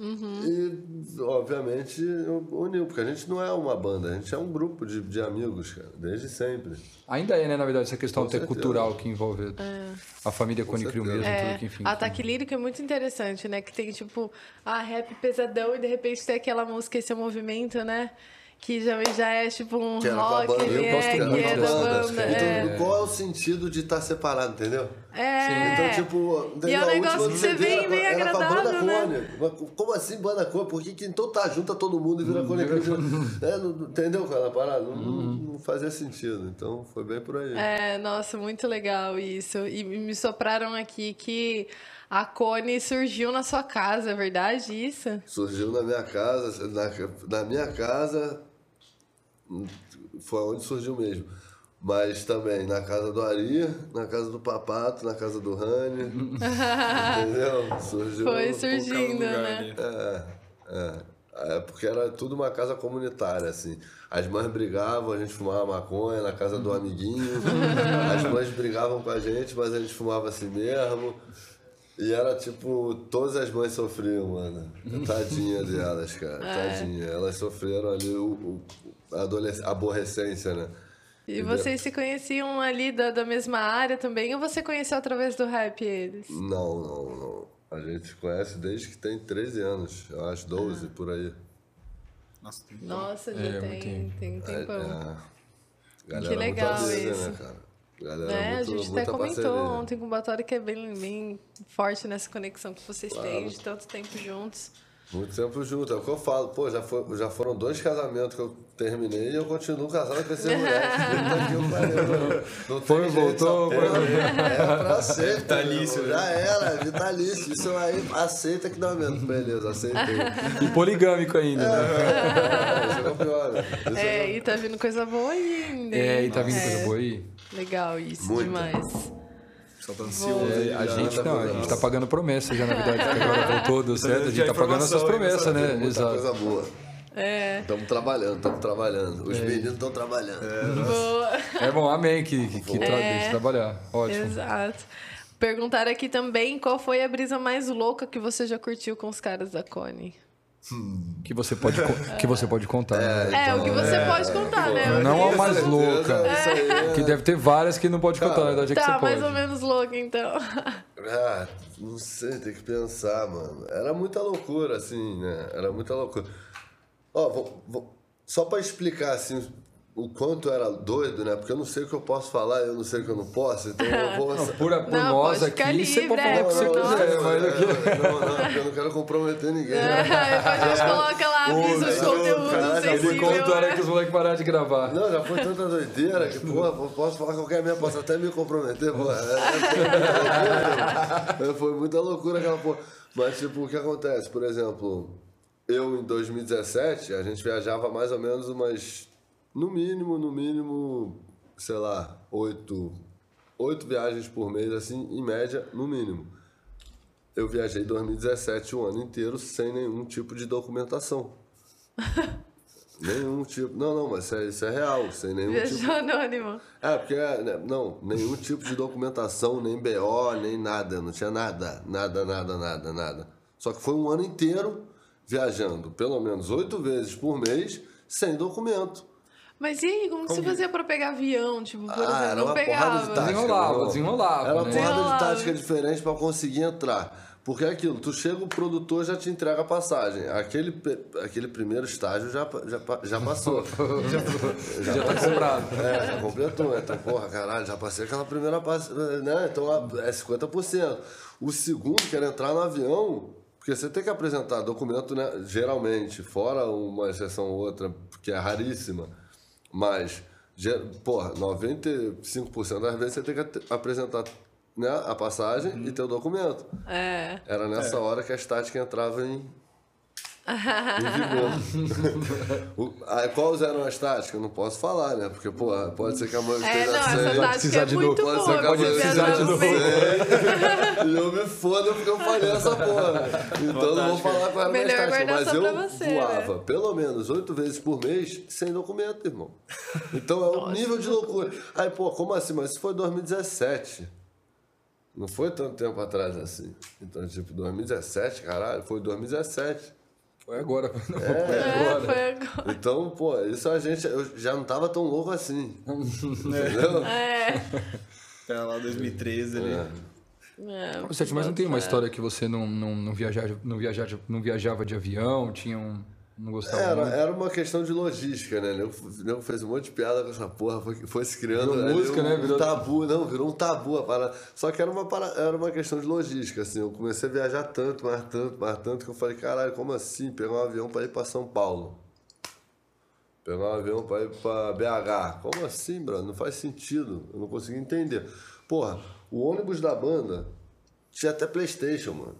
E, obviamente, uniu, porque a gente não é uma banda, a gente é um grupo de, de amigos, cara, desde sempre.
Ainda é, né, na verdade, essa questão
Com
até
certeza.
cultural que envolve a família Cone Crew
certeza.
mesmo,
É,
tudo que enfim.
Ataque Lírico é muito interessante, né? Que tem, tipo, a rap pesadão e de repente tem aquela música, esse é movimento, né? Que já, já é tipo um
Que a
rock,
banda.
ele
Eu
é,
gosto
que
muito
é da banda. é.
Então, qual é o sentido de estar separado, entendeu?
É.
Então, tipo,
E é um
A
negócio
última
que você vem
era,
bem
era com a banda
agradável, né?
Cone. Como assim banda Cone? Por que, que então tá junta todo mundo e vira Cone? é, não- entendeu qual é a parada? Não, não- não fazia sentido. Então foi bem por aí.
É, nossa, muito legal isso. E me sopraram aqui que a Cone surgiu na sua casa, é verdade isso?
Surgiu na minha casa, na, na minha casa foi onde surgiu mesmo. Mas também na casa do Ari, na casa do Papato, na casa do Rani. entendeu? Surgiu.
Foi surgindo, né?
É, é. É porque era tudo uma casa comunitária, assim. As mães brigavam, a gente fumava maconha na casa do amiguinho. As mães brigavam com a gente, mas a gente fumava assim mesmo. E era tipo, todas as mães sofriam, mano. Tadinha delas, cara. Tadinha. Elas sofreram ali o, o- aborrecência, né?
E vocês se conheciam ali da, da mesma área também? Ou você conheceu através do rap eles?
Não, não, não. A gente se conhece desde que tem 13 anos, eu acho, 12
Ah.
por aí.
Nossa, tem
Nossa, já
É,
tem,
muito
tem, tem
É,
tempão.
é. Galera
Que legal
muito amiga,
isso.
né, cara? Galera
Né?
muito,
a gente até comentou
parceria.
ontem com o Batório que é bem, bem forte nessa conexão que vocês têm de tanto tempo juntos.
Muito tempo junto, é o que eu falo. Pô, já, foi, já foram dois casamentos que eu terminei e eu continuo casado com esse mulher. Não
Foi, voltou,
porra É pra sempre.
Vitalício,
irmão. Já era, vitalício. Isso aí, aceita que dá menos. Beleza, aceitei.
E poligâmico ainda, né?
Isso é o pior, né? Isso
É,
é
e tá vindo coisa boa aí ainda.
É, e tá vindo
É,
coisa boa aí.
Legal isso,
Muita.
demais.
Só tá ansioso.
É, a gente não, a gente tá pagando promessa já, na verdade, que agora voltou, deu certo, a gente tá pagando essas promessas, né?
muita
Exato.
coisa boa.
É.
Estamos trabalhando, estamos trabalhando.
É.
Os meninos estão trabalhando.
Boa.
É bom, amém, que, que, que tra
É.
deixe trabalhar. Ótimo.
Exato. Perguntaram aqui também qual foi a brisa mais louca que você já curtiu com os caras da Cone.
Que você pode, que você pode contar. né?
É, o que você pode contar, né?
Não a mais
certeza,
louca.
É.
Que deve ter várias que não pode contar, na verdade é que
Tá,
você
mais ou
pode.
menos louca, então.
Ah, não sei, tem que pensar, mano. Era muita loucura, assim, né? Era muita loucura. Ó, vou- vou- só pra explicar, assim, o quanto era doido, né? Porque eu não sei o que eu posso falar, eu não sei o que eu não posso, então eu vou...
Não, por, por
Não,
nós
pode ficar
aqui, você
livre,
pode
é,
falar o que você
nós.
quiser, mas aqui...
Não, não, porque eu não quero comprometer ninguém.
É, depois a gente coloca lá aviso de
Ô,
conteúdo
caralho,
Ele
sensível.
conta a hora que os moleques pararam de gravar.
Não, já foi tanta doideira que, porra, eu posso falar qualquer merda, posso até me comprometer, porra. É, é, foi muita loucura aquela porra. Mas, tipo, o que acontece? Por exemplo, eu em 2017, a gente viajava mais ou menos umas, no mínimo, no mínimo, sei lá, oito, oito viagens por mês, assim, em média, no mínimo. Eu viajei em 2017 o ano inteiro sem nenhum tipo de documentação. Nenhum tipo. Não, não, mas isso é, isso é real, sem nenhum tipo.
Viajou anônimo.
É, porque, né, não, nenhum tipo de documentação, nem BO, nem nada, não tinha nada, nada, nada, nada, nada. Só que foi um ano inteiro viajando, pelo menos oito vezes por mês, sem documento.
Mas e aí, como que você fazia pra pegar avião? Tipo, por
Ah,
exemplo,
era
não
uma
pegava.
porrada de tática.
Desenrolava, desenrolava,
Era uma
né?
porrada de tática diferente pra conseguir entrar. Porque é aquilo, tu chega, o produtor já te entrega a passagem. Aquele, aquele primeiro estágio já, já, já passou.
Já tá comprado.
É, já completou. Então, porra, caralho, já passei aquela primeira passe, né? Então é 50%. O segundo, que era entrar no avião, porque você tem que apresentar documento, né? Geralmente, fora uma exceção ou outra, que é raríssima, mas, porra, 95% das vezes você tem que apresentar né, a passagem e teu documento.
É.
Era nessa hora que a estática entrava em. O- aí, quais eram as táticas? Eu não posso falar, né? Porque, pô, pode ser que a mãe
É, não, essa
Vai
tática
precisar
é
de novo.
Pode ser que a mãe
viajar
de
no
novo.
E eu me foda porque eu falei essa porra. Então eu não vou falar qual era a minha
Melhor
tática.
guardar
Mas eu
você,
voava pelo menos oito vezes por mês sem documento, irmão. Então é um nível de loucura. Aí, pô, como assim? Mas isso foi 2017. Não foi tanto tempo atrás assim. Então, tipo, 2017, caralho, foi 2017.
Foi agora. Não, foi
É,
agora.
foi agora.
Então, pô, isso a gente. Eu já não tava tão louco assim. Entendeu?
É.
Era lá 2013 ali.
é.
Ô, Sete, mas não tem uma história que você não, não, não, viajava, não, viajava, não viajava de avião, tinha um... Não gostava
Era,
muito?
era uma questão de logística, né? O nego fez um monte de piada com essa porra, foi, foi se criando
Virou música,
um,
né? Virou-
tabu, não, virou um tabu a parada. Só que era uma, para- era uma questão de logística, assim. Eu comecei a viajar tanto, mais tanto, mais tanto, que eu falei, caralho, como assim? Pegar um avião pra ir pra São Paulo. Pegar um avião pra ir pra BH. Como assim, brother? Não faz sentido. Eu não consegui entender. Porra, o ônibus da banda tinha até Playstation, mano.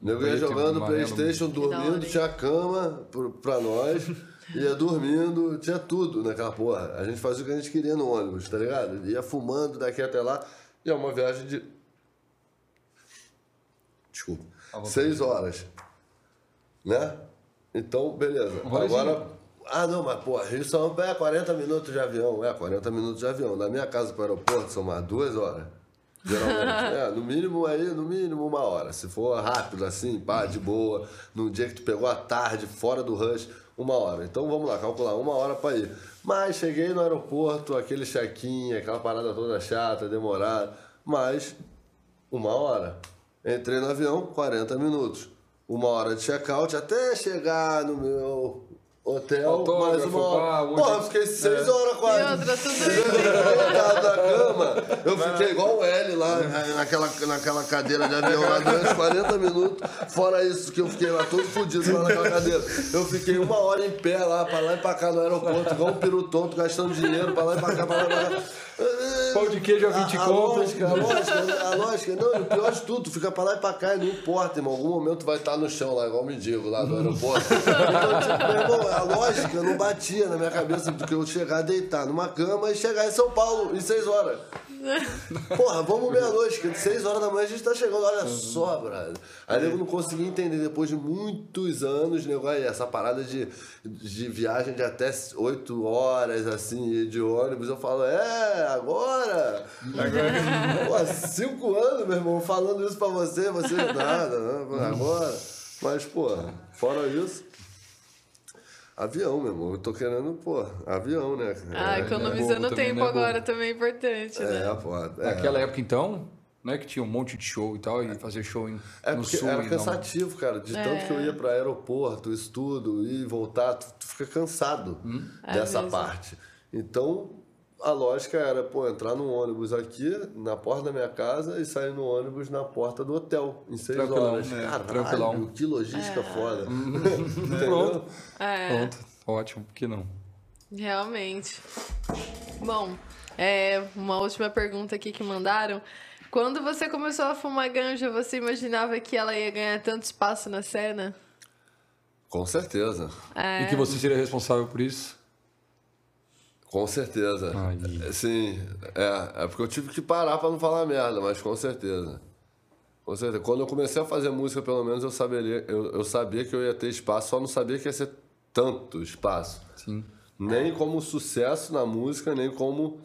Nego ia jogando
amarelo.
Playstation, dormindo, tinha cama pra nós, ia dormindo, tinha tudo naquela porra. A gente fazia o que a gente queria no ônibus, tá ligado? Ia fumando daqui até lá. E é uma viagem de. Desculpa. Seis horas. Né? Então, beleza. Agora. Ah, não, mas porra, Rio São Paulo é 40 minutos de avião. É, 40 minutos de avião. Da minha casa para o aeroporto são mais duas horas. Geralmente. é, no mínimo aí, no mínimo uma hora. Se for rápido assim, pá, de boa, num dia que tu pegou a tarde, fora do rush, uma hora. Então vamos lá, calcular, uma hora pra ir. Mas cheguei no aeroporto, aquele check-in, aquela parada toda chata, demorada. Mas uma hora. Entrei no avião, 40 minutos. Uma hora de check-out até chegar no meu hotel, mais
Autógrafo,
uma hora.
pá,
Porra, fiquei seis horas
E
quase.
outra, tudo
Deitado na cama, eu fiquei igual o L lá, naquela, naquela cadeira de avião lá durante 40 minutos. Fora isso, que eu fiquei lá todo fodido lá naquela cadeira. Eu fiquei uma hora em pé lá, pra lá e pra cá no aeroporto, igual um peru tonto, gastando dinheiro, pra lá e pra cá, pra lá e pra cá.
Pão de queijo a 20
a, a
conto.
lógica, a lógica, a lógica, não, o pior de tudo, tu fica pra lá e pra cá e não importa, irmão. Algum momento vai estar no chão lá, igual o mendigo lá do aeroporto. Então, tipo, meu irmão, a lógica não batia na minha cabeça do que eu chegar, deitar numa cama e chegar em São Paulo em seis horas. Porra, vamos meia-noite, que de 6 horas da manhã a gente tá chegando, olha só, brother. Aí eu não consegui entender, depois de muitos anos, nego, aí, essa parada de, de viagem de até 8 horas, assim, de ônibus, eu falo, é, agora? Pô, 5 anos, meu irmão, falando isso pra você, você nada, né? agora. Mas, pô, fora isso. Avião, meu irmão. Eu tô querendo, pô, avião, né?
Ah,
É,
economizando
também,
tempo
né,
agora também é importante, né?
É, pô. É.
Naquela época, então, né, que tinha um monte de show e tal, e fazer show em,
É
no
porque
sul.
era
e não-
cansativo, cara. De tanto que eu ia para aeroporto, estudo, ir e voltar, tu, tu fica cansado dessa
mesmo.
parte. Então, a lógica era, pô, entrar num ônibus aqui, na porta da minha casa, e sair no ônibus na porta do hotel, em seis
Tranquilão,
horas.
né?
Caralho,
Tranquilão.
que logística foda.
Pronto.
É.
Pronto. Ótimo, por que não?
Realmente. Bom, é, uma última pergunta aqui que mandaram. Quando você começou a fumar ganja, você imaginava que ela ia ganhar tanto espaço na cena?
Com certeza.
E que você seria responsável por isso?
Com certeza.
Aí.
Sim, é, é porque eu tive que parar pra não falar merda, mas com certeza. Com certeza. Quando eu comecei a fazer música, pelo menos eu sabia, eu, eu sabia que eu ia ter espaço, só não sabia que ia ser tanto espaço.
Sim.
Nem como sucesso na música, nem como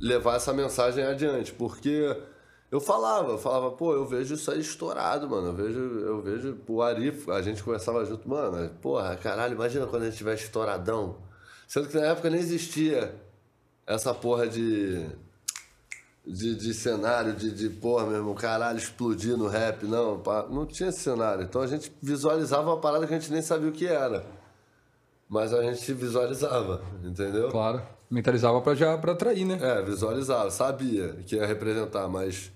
levar essa mensagem adiante. Porque eu falava, eu falava, pô, eu vejo isso aí estourado, mano. Eu vejo, eu vejo o Arif, a gente conversava junto, mano, porra, caralho, imagina quando a gente tiver estouradão. Sendo que na época nem existia essa porra de. De, de cenário, de, de, porra, meu irmão, caralho, explodir no rap, não, pá, não tinha esse cenário. Então a gente visualizava uma parada que a gente nem sabia o que era. Mas a gente visualizava, entendeu?
Claro. Mentalizava pra já pra atrair, né?
É, visualizava, sabia que ia representar, mas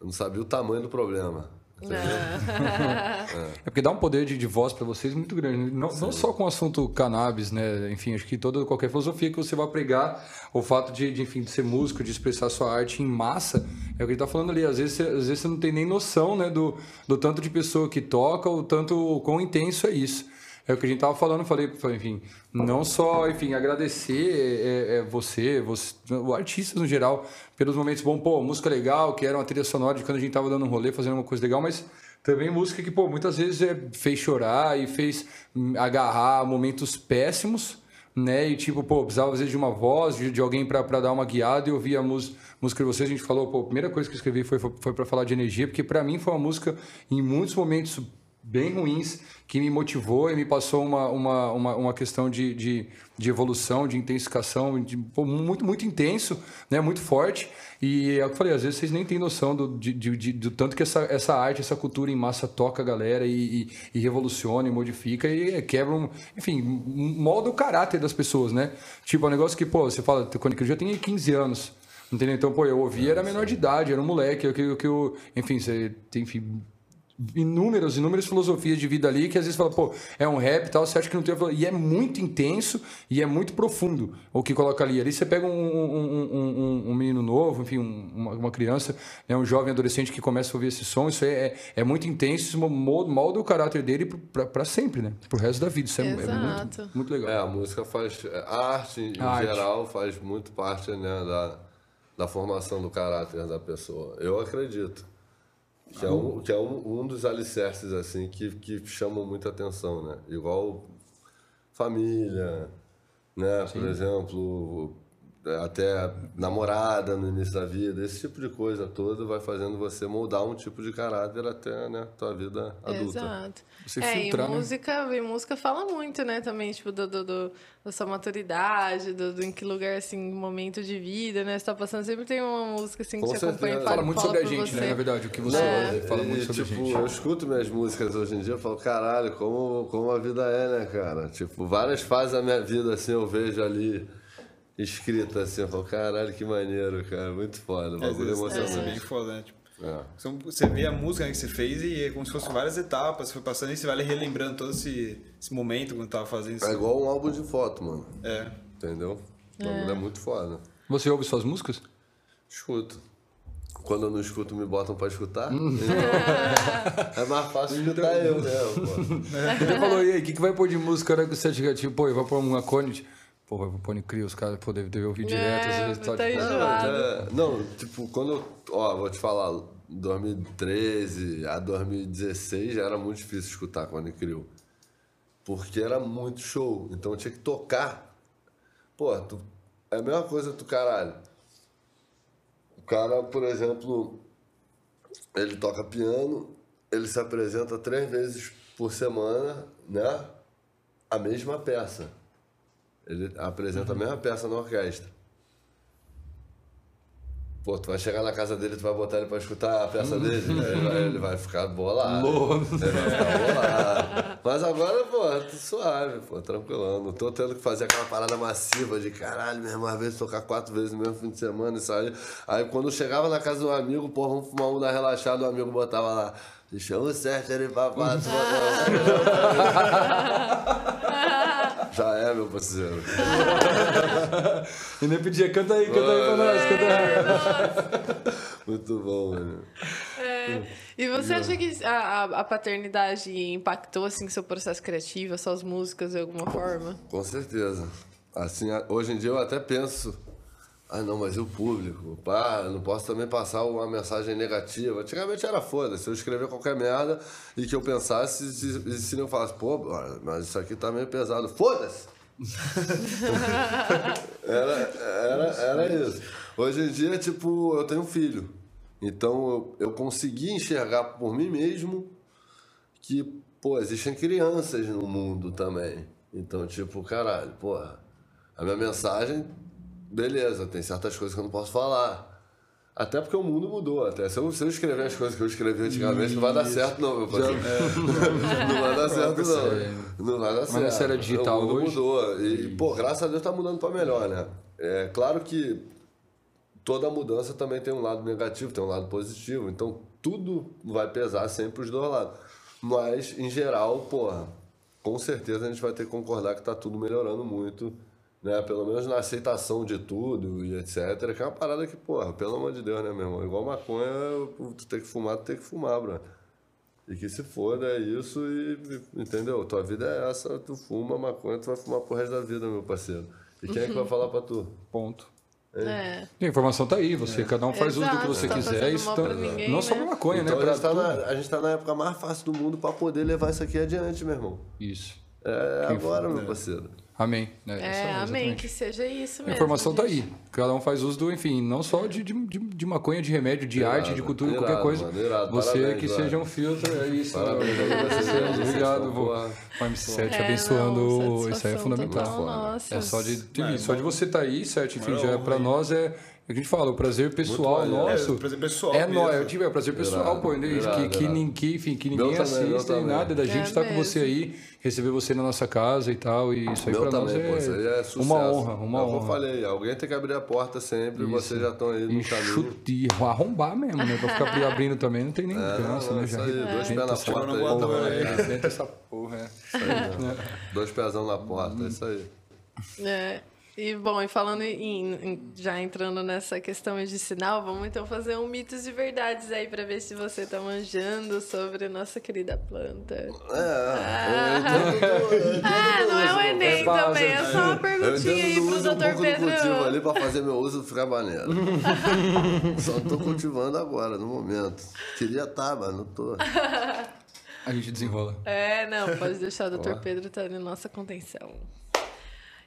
não sabia o tamanho do problema.
É porque dá um poder de, de voz pra vocês muito grande. né? Não, não só com o assunto cannabis, né? Enfim, acho que toda qualquer filosofia que você vai pregar, o fato de, de, enfim, de ser músico, de expressar sua arte em massa, é o que ele tá falando ali. Às vezes, você, às vezes você não tem nem noção, né? Do, do tanto de pessoa que toca, o tanto o quão intenso é isso. É o que a gente tava falando, falei, enfim, não só, enfim, agradecer é, é, você, você, o artistas no geral, pelos momentos bom, pô, música legal, que era uma trilha sonora de quando a gente tava dando um rolê, fazendo uma coisa legal, mas também música que, pô, muitas vezes é, fez chorar e fez hum, agarrar momentos péssimos, né? E tipo, pô, precisava às vezes de uma voz, de, de alguém pra dar uma guiada e ouvir a música de vocês. A gente falou, pô, a primeira coisa que eu escrevi foi, foi, foi para falar de energia, porque pra mim foi uma música em muitos momentos bem ruins que me motivou e me passou uma, uma, uma, uma questão de, de, de evolução, de intensificação, de, pô, muito, muito intenso, né? muito forte. E é o que eu falei, às vezes vocês nem têm noção do, de, de, do tanto que essa, essa arte, essa cultura em massa toca a galera e, e, e revoluciona e modifica e quebra, um, enfim, molda o caráter das pessoas, né? Tipo, é um negócio que, pô, você fala, quando eu já tenho 15 anos, entendeu? Então, pô, eu ouvi, era menor de idade, era um moleque, eu, que, eu- que eu, enfim, você tem, enfim, inúmeras, inúmeras filosofias de vida ali que às vezes fala, pô, é um rap e tal, você acha que não tem. E é muito intenso e é muito profundo o que coloca ali. Ali você pega um, um, um, um- um menino novo, enfim, um- uma, uma criança, né, um jovem adolescente que começa a ouvir esse som, isso é, é, é muito intenso, isso molda, o caráter dele pra- pra sempre, né? Pro resto da vida. Isso é, é muito, muito legal.
É, a música faz. A arte, em
A arte.
geral, faz muito parte né, da, da formação do caráter da pessoa. Eu acredito. Que é, um, que é um, um dos alicerces, assim, que, que chamam muita atenção, né? Igual família, né? Por exemplo, até namorada no início da vida, esse tipo de coisa toda vai fazendo você moldar um tipo de caráter até, né, tua vida adulta.
Exato.
Você
é,
filtrar,
e
né?
música, e música fala muito, né, também, tipo, do, do, do- da sua maturidade, do, do em que lugar, assim, momento de vida, né, você tá passando, sempre tem uma música, assim, que
Com
te acompanha
certeza.
e
Fala muito sobre a gente,
você.
né? Na verdade, o que você
É.
fala muito
E,
sobre
tipo,
a gente.
eu escuto minhas músicas hoje em dia e falo, caralho, como, como a vida é, né, cara? Tipo, várias fases da minha vida, assim, eu vejo ali escrita, assim, eu falo, caralho, que maneiro, cara, muito foda,
É,
bagulho
isso, isso é
emocionante.
bem foda, né? Tipo,
É.
você vê a música né, que você fez e é como se fossem várias etapas, você foi passando e você vai relembrando todo esse, esse momento quando tava fazendo isso.
É igual um álbum de foto, mano,
É.
entendeu? O bagulho é muito foda.
Você ouve suas músicas?
Escuto. Quando eu não escuto, me botam pra escutar.
Hum.
É mais fácil escutar eu, né? Pô.
Você falou, e aí, o que, que vai pôr de música na hora que você chega, tipo, pô, vai pôr um Pô, vai pôr Pony Crio, os caras, pô, deve, deve ouvir direto. às vezes
tá
tipo,
enjoado.
É, não, tipo, quando eu. Ó, vou te falar, 2013 a 2016 já era muito difícil escutar quando ele criou. Porque era muito show. Então eu tinha que tocar. Pô, tu, é a mesma coisa tu, caralho. O cara, por exemplo, ele toca piano, ele se apresenta três vezes por semana, né? A mesma peça. Ele apresenta a mesma peça na orquestra. Pô, tu vai chegar na casa dele, tu vai botar ele pra escutar a peça dele, aí ele vai, ele vai ficar bolado. Ele vai ficar bolado. Mas agora, pô, tô suave, pô, tranquilão. Não tô tendo que fazer aquela parada massiva de caralho, meu irmão, às vezes tocar quatro vezes no mesmo fim de semana e sair. Aí quando chegava na casa do amigo, pô, vamos fumar um da relaxada, o amigo botava lá. Deixamos o certo ele papá. Já é, meu parceiro.
E nem pedia, canta aí, canta aí pra nós, canta aí.
Muito bom, mano.
É. E você acha que a, a, paternidade impactou, assim, seu processo criativo, as suas músicas, de alguma forma?
Com certeza. Assim, hoje em dia eu até penso, ah não, mas e o público? Pá, eu não posso também passar uma mensagem negativa. Antigamente era foda, se eu escrever qualquer merda e que eu pensasse, se, se não falasse, pô, mas isso aqui tá meio pesado. Foda-se! era, era, era isso. Hoje em dia, tipo, eu tenho um filho. Então eu, eu consegui enxergar por mim mesmo que, pô, existem crianças no mundo também. Então, tipo, caralho, porra, a minha mensagem, beleza, tem certas coisas que eu não posso falar. Até porque o mundo mudou. Até se eu, se eu escrever as coisas que eu escrevi antigamente, não vai dar certo, não, meu parceiro. não vai dar certo, não. Não vai dar certo.
Mas era digital
o mundo
hoje?
mudou. E, pô, graças a Deus tá mudando pra melhor, né? É claro que toda mudança também tem um lado negativo, tem um lado positivo. Então, tudo vai pesar sempre os dois lados. Mas, em geral, porra, com certeza a gente vai ter que concordar que tá tudo melhorando muito, né? Pelo menos na aceitação de tudo e etc. Que é uma parada que, porra, pelo amor de Deus, né, meu irmão? Igual maconha, tu tem que fumar, tu tem que fumar, bro. E que se foda, é isso e, entendeu? Tua vida é essa, tu fuma maconha, tu vai fumar pro resto da vida, meu parceiro. E quem é que vai falar pra tu?
Ponto.
É.
A informação tá aí, você, cada um faz uso do que
Exato,
você
tá
quiser. Isso tá-
ninguém,
não só
né?
pra maconha,
Então
né?
a,
Pra
gente tá na, a gente tá na época mais fácil do mundo pra poder levar isso aqui adiante, meu irmão.
Isso.
É agora, meu parceiro.
Amém. É,
É, amém,
exatamente.
que seja isso
A
mesmo.
informação tá
gente.
aí. Cada um faz uso do, enfim, não só de, de, de, de maconha, de remédio, de
Irado,
arte, de cultura,
irado,
qualquer coisa.
mano, irado.
Você
Parabéns,
que seja um filtro, é isso.
Parabéns vocês
Obrigado, vô. Pai M7
É,
abençoando.
não,
isso aí é fundamental.
total, nossa.
É só de, de-
É,
só de você estar aí, certo? Enfim, já é pra
honra,
nós é. É a gente fala, o prazer pessoal
maneiro.
nosso.
É, o prazer pessoal
É, nó-
mesmo.
é, tipo, é o prazer pessoal, pô. né? que, enfim, ninguém
também, meu
assista e
também.
nada da gente
É
estar com você aí, receber você na nossa casa e tal. E isso aí
Meu
pra nós
também, pô, isso aí
é,
é sucesso.
uma honra, uma
é que
honra.
eu falei, alguém tem que abrir a porta sempre, vocês já estão aí no
E
caminho.
chute, e arrombar mesmo, né? Pra ficar abri- abrindo também, não tem nem
É,
graça,
não,
né?
isso
Já
aí, dois pés na porta
porra, é, essa porra, é.
Isso aí? Dois pezão na porta, é isso aí.
É. E bom, e falando em, em- já entrando nessa questão de sinal, vamos então fazer um mitos e verdades aí pra ver se você tá manjando sobre a nossa querida planta.
É, eu eu entendo
Ah,
do
não é o Enem
É base,
também, é só uma
Eu
perguntinha aí pro
uso um
Dr.
pouco do cultivo
Pedro.
ali pra fazer meu uso ficar maneiro. Só tô cultivando agora, no momento. Queria estar, mas não tô.
A gente desenrola.
É, não, pode deixar o Dr. Pedro tá na nossa contenção.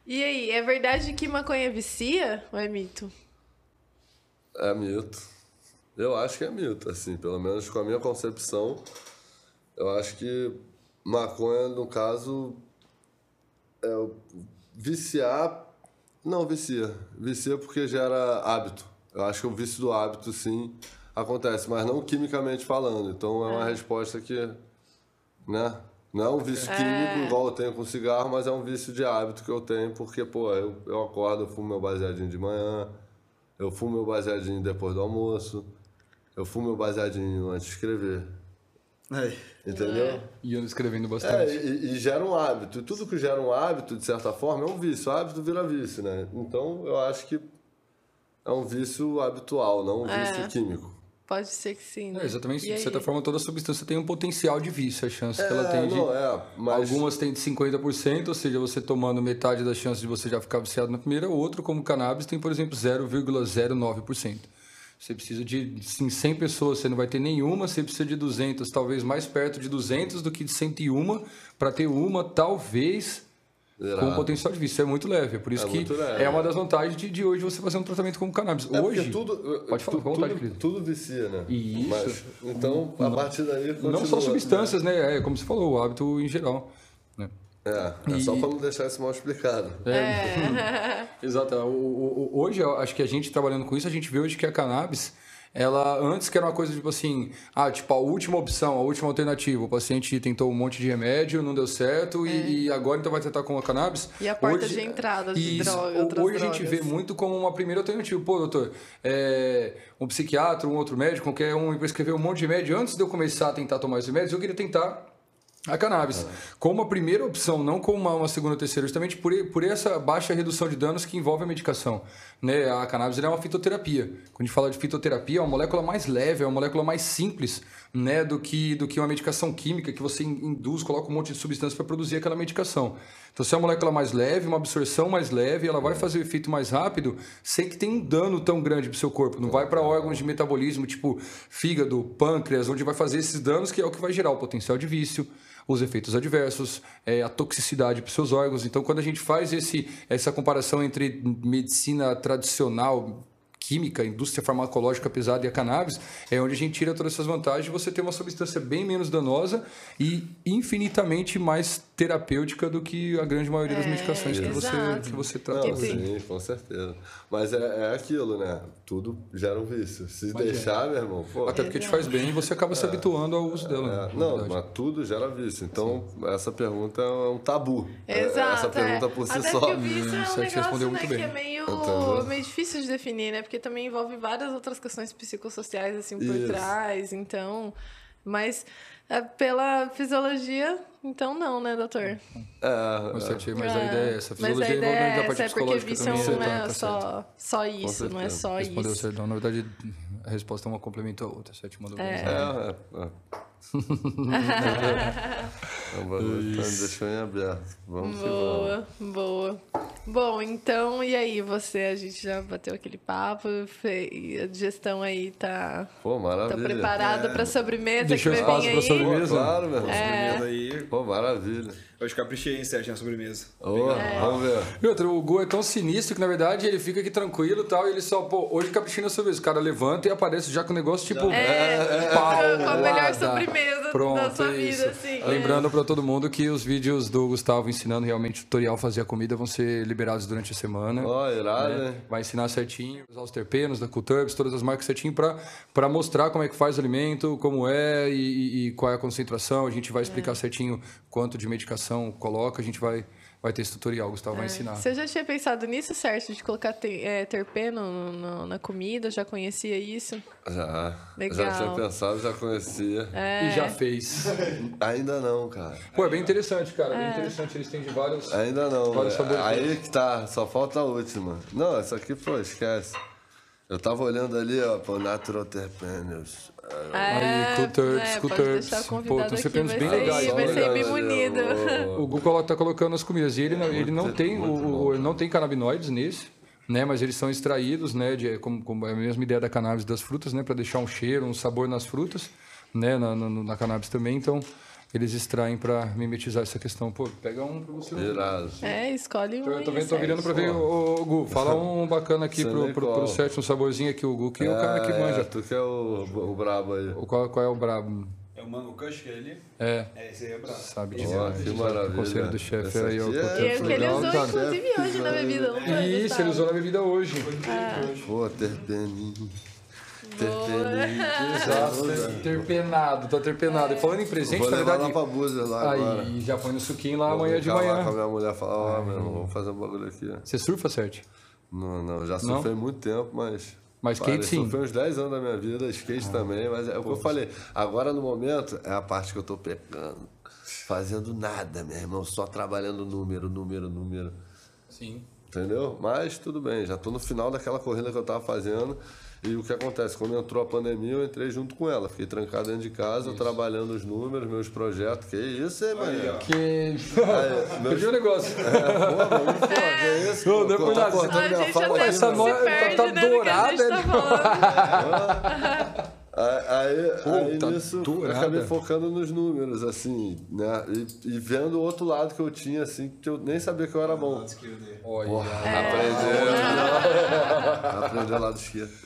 E aí, é verdade que maconha vicia ou é mito?
É mito. Eu acho que é mito, assim, pelo menos com a minha concepção. Eu acho que maconha, no caso, é viciar. Não vicia. Vicia porque gera hábito. Eu acho que o vício do hábito, sim, acontece, mas não quimicamente falando. Então é uma resposta que, né? Não é um vício químico igual eu tenho com cigarro, mas é um vício de hábito que eu tenho, porque, pô, eu, eu acordo, eu fumo meu baseadinho de manhã, eu fumo meu baseadinho depois do almoço, eu fumo meu baseadinho antes de escrever.
Aí.
Entendeu?
E eu escrevendo
É,
bastante.
e, e gera um hábito. E tudo que gera um hábito, de certa forma, é um vício. O hábito vira vício, né? Então, eu acho que é um vício habitual, não um vício químico.
Pode ser que sim, né?
É, exatamente,
E
de
aí?
certa forma, toda substância tem um potencial de vício. A chance que ela
É,
tem de.
não, é, mas-
Algumas têm de 50%, ou seja, você tomando metade das chances de você já ficar viciado na primeira. Outro, como cannabis, tem, por exemplo, 0,09%. Você precisa de sim, 100 pessoas, você não vai ter nenhuma, você precisa de 200, talvez mais perto de 200 do que de 101 para ter uma, talvez, com
Irado.
potencial de vício. É muito leve. É por isso
É
que
muito leve.
é uma das vantagens de, de hoje você fazer um tratamento como cannabis.
É
hoje,
tudo,
pode falar,
tu-
com vontade,
tudo,
querido.
tudo vicia, né?
Isso.
Mas, então, a partir daí continua.
não só substâncias, né? É como você falou, o hábito em geral. Né?
É, é só
E-
pra não deixar isso mal explicado.
É.
Exato. O- o- o- hoje, eu acho que a gente trabalhando com isso, a gente vê hoje que a cannabis, ela antes que era uma coisa tipo assim, ah, tipo a última opção, a última alternativa. O paciente tentou um monte de remédio, não deu certo e, e agora então vai tentar com a cannabis.
É. E a porta de entrada de droga,
Hoje a gente vê muito como uma primeira alternativa. Pô, doutor, é, um psiquiatra, um outro médico, qualquer um prescreveu um monte de remédio. Antes de eu começar a tentar tomar esses remédios, eu queria tentar a cannabis, como a primeira opção, não como uma, uma segunda ou terceira, justamente por, por essa baixa redução de danos que envolve a medicação. Né? A cannabis é uma fitoterapia. Quando a gente fala de fitoterapia, é uma molécula mais leve, é uma molécula mais simples né? do, que, do que uma medicação química que você in- induz, coloca um monte de substância para produzir aquela medicação. Então, se é uma molécula mais leve, uma absorção mais leve, ela vai fazer o efeito mais rápido sem que tenha um dano tão grande para o seu corpo. Não vai para órgãos de metabolismo, tipo fígado, pâncreas, onde vai fazer esses danos, que é o que vai gerar o potencial de vício, os efeitos adversos, é, a toxicidade para os seus órgãos. Então, quando a gente faz esse, essa comparação entre medicina tradicional, química, indústria farmacológica pesada e a cannabis, é onde a gente tira todas essas vantagens você ter uma substância bem menos danosa e infinitamente mais terapêutica do que a grande maioria das
É,
medicações que você, que você trata.
Não,
Porque tem-
sim, com certeza. Mas é, é aquilo, né? Tudo gera um vício. Se deixar, meu irmão, pô.
Até porque te faz bem e você acaba se habituando ao uso dela.
É,
né,
não,
verdade.
mas tudo gera vício. Então, essa pergunta é um tabu. É,
Exato.
Essa pergunta
é.
por si
Até
só.
porque o vício é
Hum,
um
você
negócio
respondeu
né,
muito
que
bem.
é meio, meio difícil de definir, né? Porque também envolve várias outras questões psicossociais assim por
Isso.
trás. Então, mas é, pela fisiologia, então não, né, doutor?
É,
Mas,
é.
mas a ideia é essa. A
Mas a
fisiologia
ideia é essa, é porque vício não
tá-
é
tá
só, só isso, não é só
Respondeu
isso.
certo. Não, na verdade, a resposta uma complementa a outra. Você te mandou bem.
É, é, é. Vamos, então, deixou em aberto. Vamos que vamos.
Boa, boa. Bom, então, e aí, você? A gente já bateu aquele papo, fe- a digestão aí tá,
Pô,
tá
maravilha.
preparada pra sobremesa
Deixou
que vai vir
pra
aí?
Pô,
sobremesa?
claro, meu.
É.
Sobremesa aí.
Pô, maravilha.
Hoje caprichei, hein, Sérgio, na sobremesa.
Ô,
É.
Vamos ver.
E outra, o Gu é tão sinistro que, na verdade, ele fica aqui tranquilo e tal, e ele só, pô, hoje caprichina sobre isso. O cara levanta e aparece já com o negócio, tipo,
É,
pau,
com a melhor sobremesa
Pronto,
da sua
é
vida,
isso.
assim.
Lembrando pra todo mundo que os vídeos do Gustavo ensinando realmente o tutorial fazer a comida vão ser liberados durante a semana.
Ó, irado,
né?
né?
Vai ensinar certinho, usar os terpenos da Culturbs, todas as marcas certinho pra pra mostrar como é que faz o alimento, como é e, e- e qual é a concentração. A gente vai explicar
É.
certinho quanto de medicação coloca. A gente vai, vai ter esse tutorial, o Gustavo vai ensinar.
Você já tinha pensado nisso, certo? De colocar te- é, terpeno no- no- na comida? Já conhecia isso?
Já.
Legal.
Já tinha pensado, já conhecia.
É.
E já fez.
Ainda não, cara.
Pô, é bem interessante, cara. Bem interessante. Eles têm de vários.
Ainda não.
Vários
é-
sabores.
Aí que tá, só falta a última. Não, essa aqui, pô, esquece. Eu tava olhando ali, ó, pro Natural Terpenos.
É,
Aí, Culturbs,
é, deixar
Pô, terpenos
vai
bem legais.
vai
olha.
ser bem
ô,
O Gu colo- tá colocando as comidas. E ele não, ele não tem o, o- ele não tem canabinoides nesse, né? Mas eles são extraídos, né? De, como, como é a mesma ideia da cannabis das frutas, né? Para deixar um cheiro, um sabor nas frutas, né? Na, na, na cannabis também. Então, eles extraem para mimetizar essa questão. Pô, pega um pra você.
Irado.
É, escolhe um.
Eu vendo, tô virando pra ver,
Sérgio.
o, o Gu, fala um bacana aqui pro, pro, set, um saborzinho aqui, o Gu, que é o cara que
É,
manja.
tu que é o, o brabo aí.
O Qual, qual é o brabo?
É o Mango Kush que é ali?
É,
É, esse aí é brabo.
sabe dizer.
Ó,
é
que
O
maravilha.
conselho do chefe aí, ó. o
é-
E é o que ele
legal,
usou,
cara.
inclusive, hoje na bebida.
Isso, ele usou na bebida hoje.
Pô, terpeninho.
Ter- terpenado, tá terpenado. E falando em presente,
Vou
na
levar lá
verdade.
pra lá agora.
Aí, já põe no suquinho lá
Vou
amanhã de
brincar lá Com a
manhã.
minha mulher falar, ó, meu irmão, vamos fazer um bagulho aqui.
Você surfa, certo?
Não, não, já
Não?
surfei muito tempo, mas.
Mas skate,
Parei,
sim. Ah,
Surfei uns 10 anos da minha vida, skate também, mas é o que eu falei. Agora no momento é a parte que eu tô pecando. Fazendo nada, meu irmão, só trabalhando número, número, número.
Sim.
Entendeu? Mas tudo bem, já tô no final daquela corrida que eu tava fazendo. E o que acontece? Quando entrou a pandemia, eu entrei junto com ela. Fiquei trancado dentro de casa, trabalhando os números, meus projetos. Que isso, hein, mano?
Que.
meus-
Perdi o negócio.
Porra, mano, que isso?
Não, é por nada.
cortando
A gente
fala
até
aqui,
essa
perde,
tá
né, no que a
dourada,
gente tá
né?
falando.
Aí, aí, aí
tá
nisso eu
dourada.
acabei focando nos números, assim, né? E, e vendo o outro lado que eu tinha, assim, que eu nem sabia que eu era bom.
Olha.
Aprendeu. Aprendeu lado esquerdo.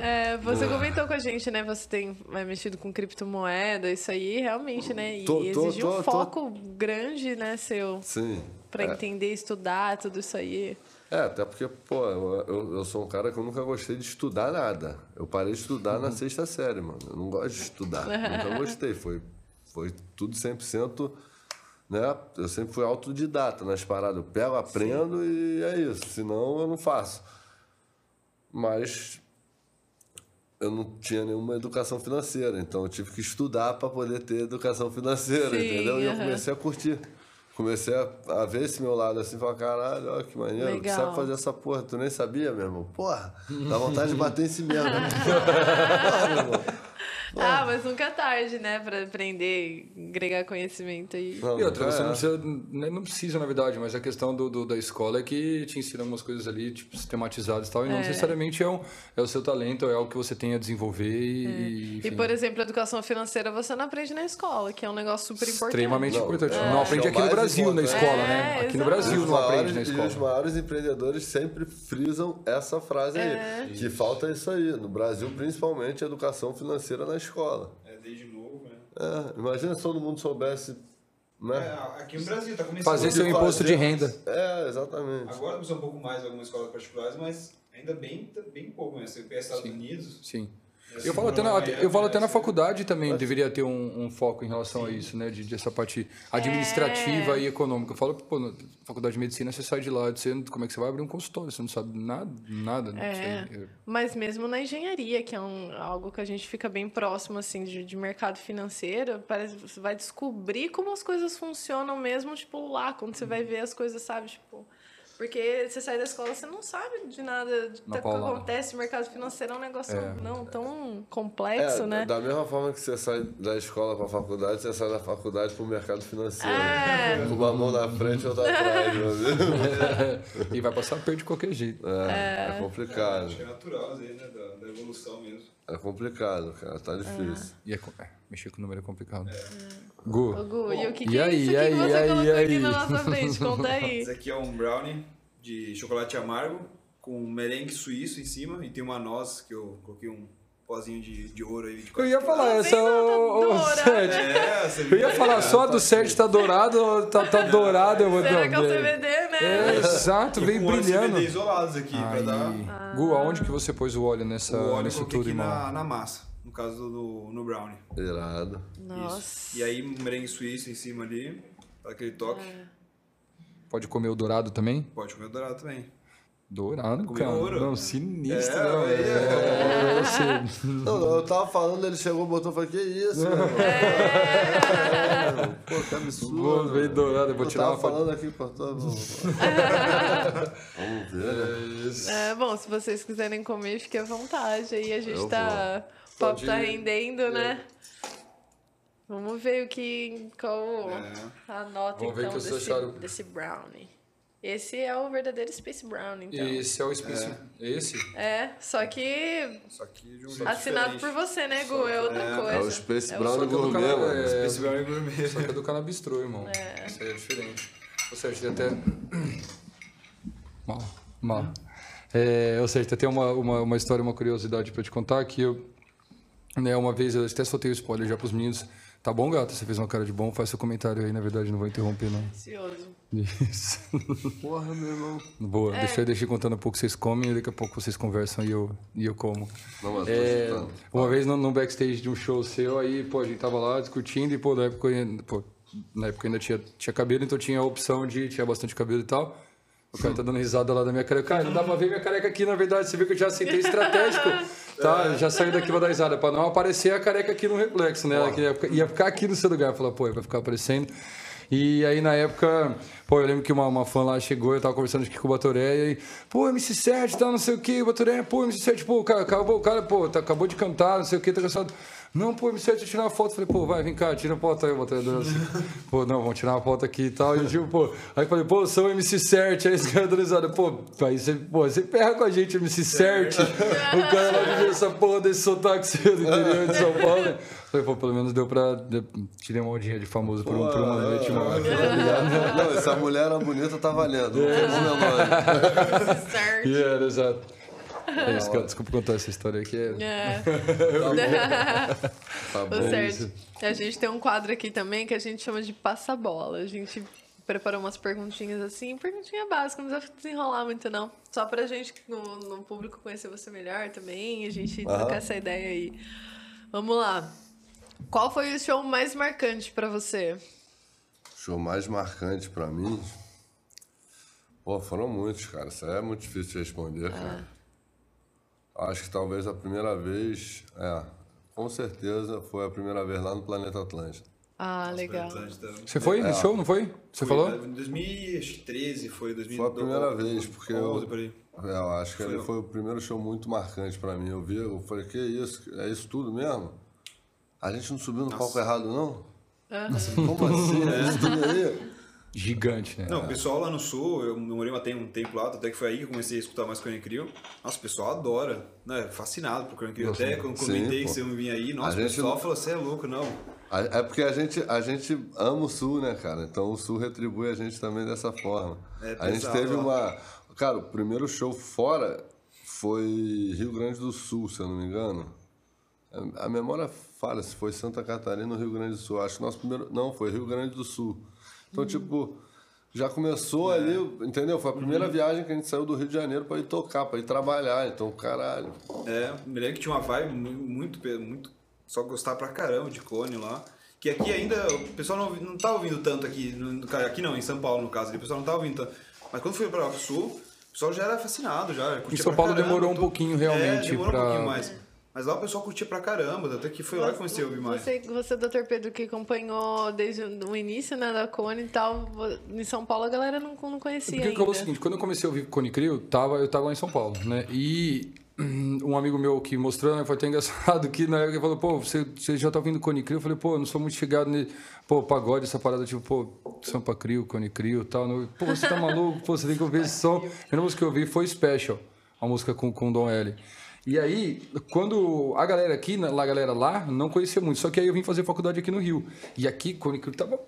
É, você comentou com a gente, né? Você tem é, mexido com criptomoeda, isso aí realmente, né? E
Tô-
exigiu
tô-
um
tô-
foco grande, né, seu,
Sim.
pra
É.
entender, estudar, tudo isso aí.
É, até porque, pô, eu, eu, sou um cara que eu nunca gostei de estudar nada. Eu parei de estudar na sexta série, mano. Eu não gosto de estudar. nunca gostei. Foi, foi tudo 100%, né? Eu sempre fui autodidata nas paradas. Eu pego, aprendo e é isso. Senão eu não faço. Mas eu não tinha nenhuma educação financeira, então eu tive que estudar para poder ter educação financeira,
Sim,
entendeu? E eu comecei a curtir. Comecei a, a ver esse meu lado assim, falar, caralho, olha que maneiro, tu
Legal.
sabe fazer essa porra, tu nem sabia, meu irmão. Porra, dá vontade de bater em si mesmo. né? Porra, meu irmão.
Ah, mas nunca é tarde, né? Pra aprender, agregar conhecimento aí.
Não,
E outra, você
é.
não precisa, né, não precisa, na verdade, mas a questão do, do- da escola é que te ensina umas coisas ali, tipo, sistematizadas e tal, e não necessariamente é, um, é o seu talento, é algo que você tem a desenvolver e,
E, por exemplo, educação financeira você não aprende na escola, que é um negócio super importante.
extremamente
Não,
importante.
é.
Não aprende
É
aqui no Brasil, na escola,
É,
né? Aqui no. Brasil não aprende na
E os
escola.
maiores empreendedores sempre frisam essa frase aí.
É.
Que falta isso aí. No Brasil, principalmente, educação financeira na escola.
É desde novo, né?
É, imagina se todo mundo soubesse,
É,
né?
aqui no Brasil tá começando.
Fazer seu imposto de renda.
É, exatamente.
Agora começou um pouco mais algumas escolas particulares, mas ainda bem, bem pouco, né? Você pega Estados Unidos.
Sim. Eu falo até na, eu falo até na
né?
faculdade também deveria ter um, um foco em relação a isso, né? De, de essa parte administrativa e econômica. Eu falo, pô, na faculdade de medicina, você sai de lá, você, como é que você vai abrir um consultório? Você não sabe nada, nada. né?
É. Mas mesmo na engenharia, que é um, algo que a gente fica bem próximo assim de, de mercado financeiro, parece que você vai descobrir como as coisas funcionam mesmo, tipo, lá, quando você vai ver as coisas, sabe? Tipo, porque você sai da escola, você não sabe de nada
Na
que
paulada.
acontece. O mercado financeiro é um negócio não tão
É,
complexo, né?
Da mesma forma que você sai da escola para a faculdade, você sai da faculdade para o mercado financeiro.
É.
Com uma mão na frente e outra atrás, meu amigo.
e vai passar perto de qualquer jeito.
É, é complicado.
Acho que é natural, né? Da, da evolução mesmo.
É complicado, cara. Tá difícil.
E é, é, mexer com o número é complicado. Gu,
Ô, Gu, e o que,
E
que é
aí,
isso
e aí,
que você
e aí,
colocou
e
aqui
aí?
na nossa frente? Conta aí.
Esse aqui é um brownie de chocolate amargo com merengue suíço em cima e tem uma noz que eu coloquei um pozinho de, de ouro aí. De
eu ia falar, essa ô, ô,
dourado.
Sérgio.
É, você
Eu ia falar só do Sérgio tá dourado, tá, tá dourado. Eu vou
Será que é o CBD, né?
É, exato, vem brilhando.
CBD isolados aqui pra dar
Aí. Gu, aonde que você pôs o óleo nessa,
o óleo coloquei
tudo,
aqui
irmão?
na, na massa, no caso do no brownie.
Irado.
Nossa.
Isso. E aí um merengue suíço em cima ali, aquele toque.
Pode comer o dourado também?
Pode comer dourado também.
Dourado, cara.
ouro.
Não, sinistro.
É,
não,
aí,
é, você-
Não, não, eu tava falando, ele chegou, botou e falou, que isso, meu irmão? É, Pô, que absurdo.
Veio dourado, eu vou
Eu
tirar
tava
uma foto.
falando aqui pra todo mundo. Vamos ver, né?
É, bom, se vocês quiserem comer, fique à vontade. Aí a gente
Eu
tá. O
Pode
tá rendendo, né? Vamos ver o que. Qual
É.
a nota
Vamos
então desse,
acharam.
desse brownie. Esse é o verdadeiro Space Brown, então.
Esse é o Space. Esse?
É, só que
Só que de um jeito
assinado
diferente.
por você, né, Gu? É outra coisa.
É o Space
É
Brown
Só que é do
Gourmet, mano.
é,
Space Brown e Gourmet.
Só que é do canabistrô, irmão. É. Isso aí é diferente. Ou seja, tem até. Mal. Mal. É, ou seja, tem uma, uma, uma história, uma curiosidade pra te contar que eu. Né, uma vez eu até soltei o spoiler já pros meninos. Tá bom, gato? Você fez uma cara de bom, faz seu comentário aí, na verdade, não vou interromper, não.
Ansioso.
Isso.
Porra, meu irmão.
Boa, deixa, eu- deixa eu contando um pouco vocês comem e daqui a pouco vocês conversam e eu, e eu como.
Não, mas tô
É,
escutando.
uma vez no, no backstage de um show seu, aí, pô, a gente tava lá discutindo e, pô, na época, pô, na época ainda tinha, tinha cabelo, então tinha a opção de, tinha bastante cabelo e tal. O cara tá dando risada lá da minha careca. Cara, não dá pra ver minha careca aqui, na verdade. Você viu que eu já aceitei estratégico. Tá, eu já saí daqui pra dar risada, pra não aparecer a careca aqui no reflexo, né? Ia ficar- ia ficar aqui no seu lugar. Falar, pô, vai ficar aparecendo. E aí, na época, pô, eu lembro que uma, uma fã lá chegou, eu tava conversando aqui com o Batoré, e aí, pô, MC7, tá, não sei o que, Batoré, pô, MC7, pô, o cara, acabou, o cara, pô, tá, acabou de cantar, não sei o que, tá cansado. Não, pô, MC7, deixa eu tirar uma foto. Falei, pô, vai, vem cá, tira uma foto aí, Batoré, dando assim. pô, não, vamos tirar uma foto aqui e tal. E tipo, pô, aí eu falei, pô, eu sou o MC7, aí esse cara pô, aí você, pô, você ferra com a gente, MC7. o cara lá viveu essa porra desse sotaque seu do interior de São Paulo, né? Falei, pô, pelo menos deu pra. Tirei uma ondinha de famoso por, um, por uma noite, mano.
Não, essa mulher era bonita, tá valendo. Não tem meu nome.
Certo.
Yeah, exato. É isso, desculpa contar essa história aqui. É...
É.
Tá
Tá
bom.
certo. A gente tem um quadro aqui também que a gente chama de passa-bola. A gente preparou umas perguntinhas assim, perguntinha básica, não precisa desenrolar muito não. Só pra gente, no, no público, conhecer você melhor também a gente
Aham.
trocar essa ideia aí. Vamos lá. Qual foi o show mais marcante pra você?
Show mais marcante pra mim. Pô, foram muitos, cara. Isso é muito difícil de responder, cara. Acho que talvez a primeira vez. É, com certeza foi a primeira vez lá no Planeta Atlântico.
Ah, legal.
Atlântida.
Você foi nesse show, não foi? Você
Foi,
falou?
Em 2013 foi, 2012.
Foi a primeira vez, porque eu,
por aí.
é, eu acho que
Foi
ele
eu.
foi o primeiro show muito marcante pra mim. Eu vi, eu falei, que isso? É isso tudo mesmo? A gente não subiu no palco errado, não? Como assim? É isso tudo aí?
Gigante, né?
Não, o pessoal lá no sul, eu morei até um tempo lá, até que foi aí que eu comecei a escutar mais Cone Crew. Nossa, o pessoal adora, né? Fascinado por Cone Crew. Até quando
Sim,
comentei
pô.
que você não vinha aí, nossa,
A
o pessoal
não-
falou, você é louco, não.
É porque a gente, a gente ama o Sul, né, cara? Então o Sul retribui a gente também dessa forma.
É
a gente
pesado,
teve uma. Cara, o primeiro show fora foi Rio Grande do Sul, se eu não me engano. A a memória falha se foi Santa Catarina ou Rio Grande do Sul. Acho que nosso primeiro. Não, foi Rio Grande do Sul. Então, tipo, já começou
É.
ali, entendeu? Foi a primeira
Uhum.
viagem que a gente saiu do Rio de Janeiro pra ir tocar, pra ir trabalhar. Então, caralho.
É, me lembro que tinha uma vibe mu- muito, muito só gostar pra caramba de Cone lá. Que aqui ainda, o pessoal não, não tá ouvindo tanto aqui, aqui não, em São Paulo no caso, ali, o pessoal não tá ouvindo tanto. Mas quando foi pra lá pro sul, o pessoal já era fascinado, já.
Em São Paulo
caramba,
demorou um pouquinho, realmente,
É, demorou
pra-
um pouquinho mais. Mas lá o pessoal curtia pra caramba, até que foi lá que eu comecei a ouvir mais.
Você, você, Dr. Pedro, que acompanhou desde o início né, da Cone e tal, em São Paulo a galera não, não conhecia
Porque
ainda.
acabou o seguinte, quando eu comecei a ouvir Cone Crew, tava, eu tava lá em São Paulo, né? E um amigo meu que mostrou, né, foi até engraçado que na época ele falou, pô, você, você já tá ouvindo Cone Crew? Eu falei, pô, eu não sou muito chegado nele. Pô, pagode, essa parada, tipo, pô, Sampa Crew, Cone Crew e tal. Não- Pô, você tá maluco? Pô, você tem que ouvir esse som. A primeira música que eu ouvi foi Special, a música com, com Dom L. E aí, quando a galera aqui, a galera lá, não conhecia muito. Só que aí eu vim fazer faculdade aqui no Rio. E aqui, Cone Crew tava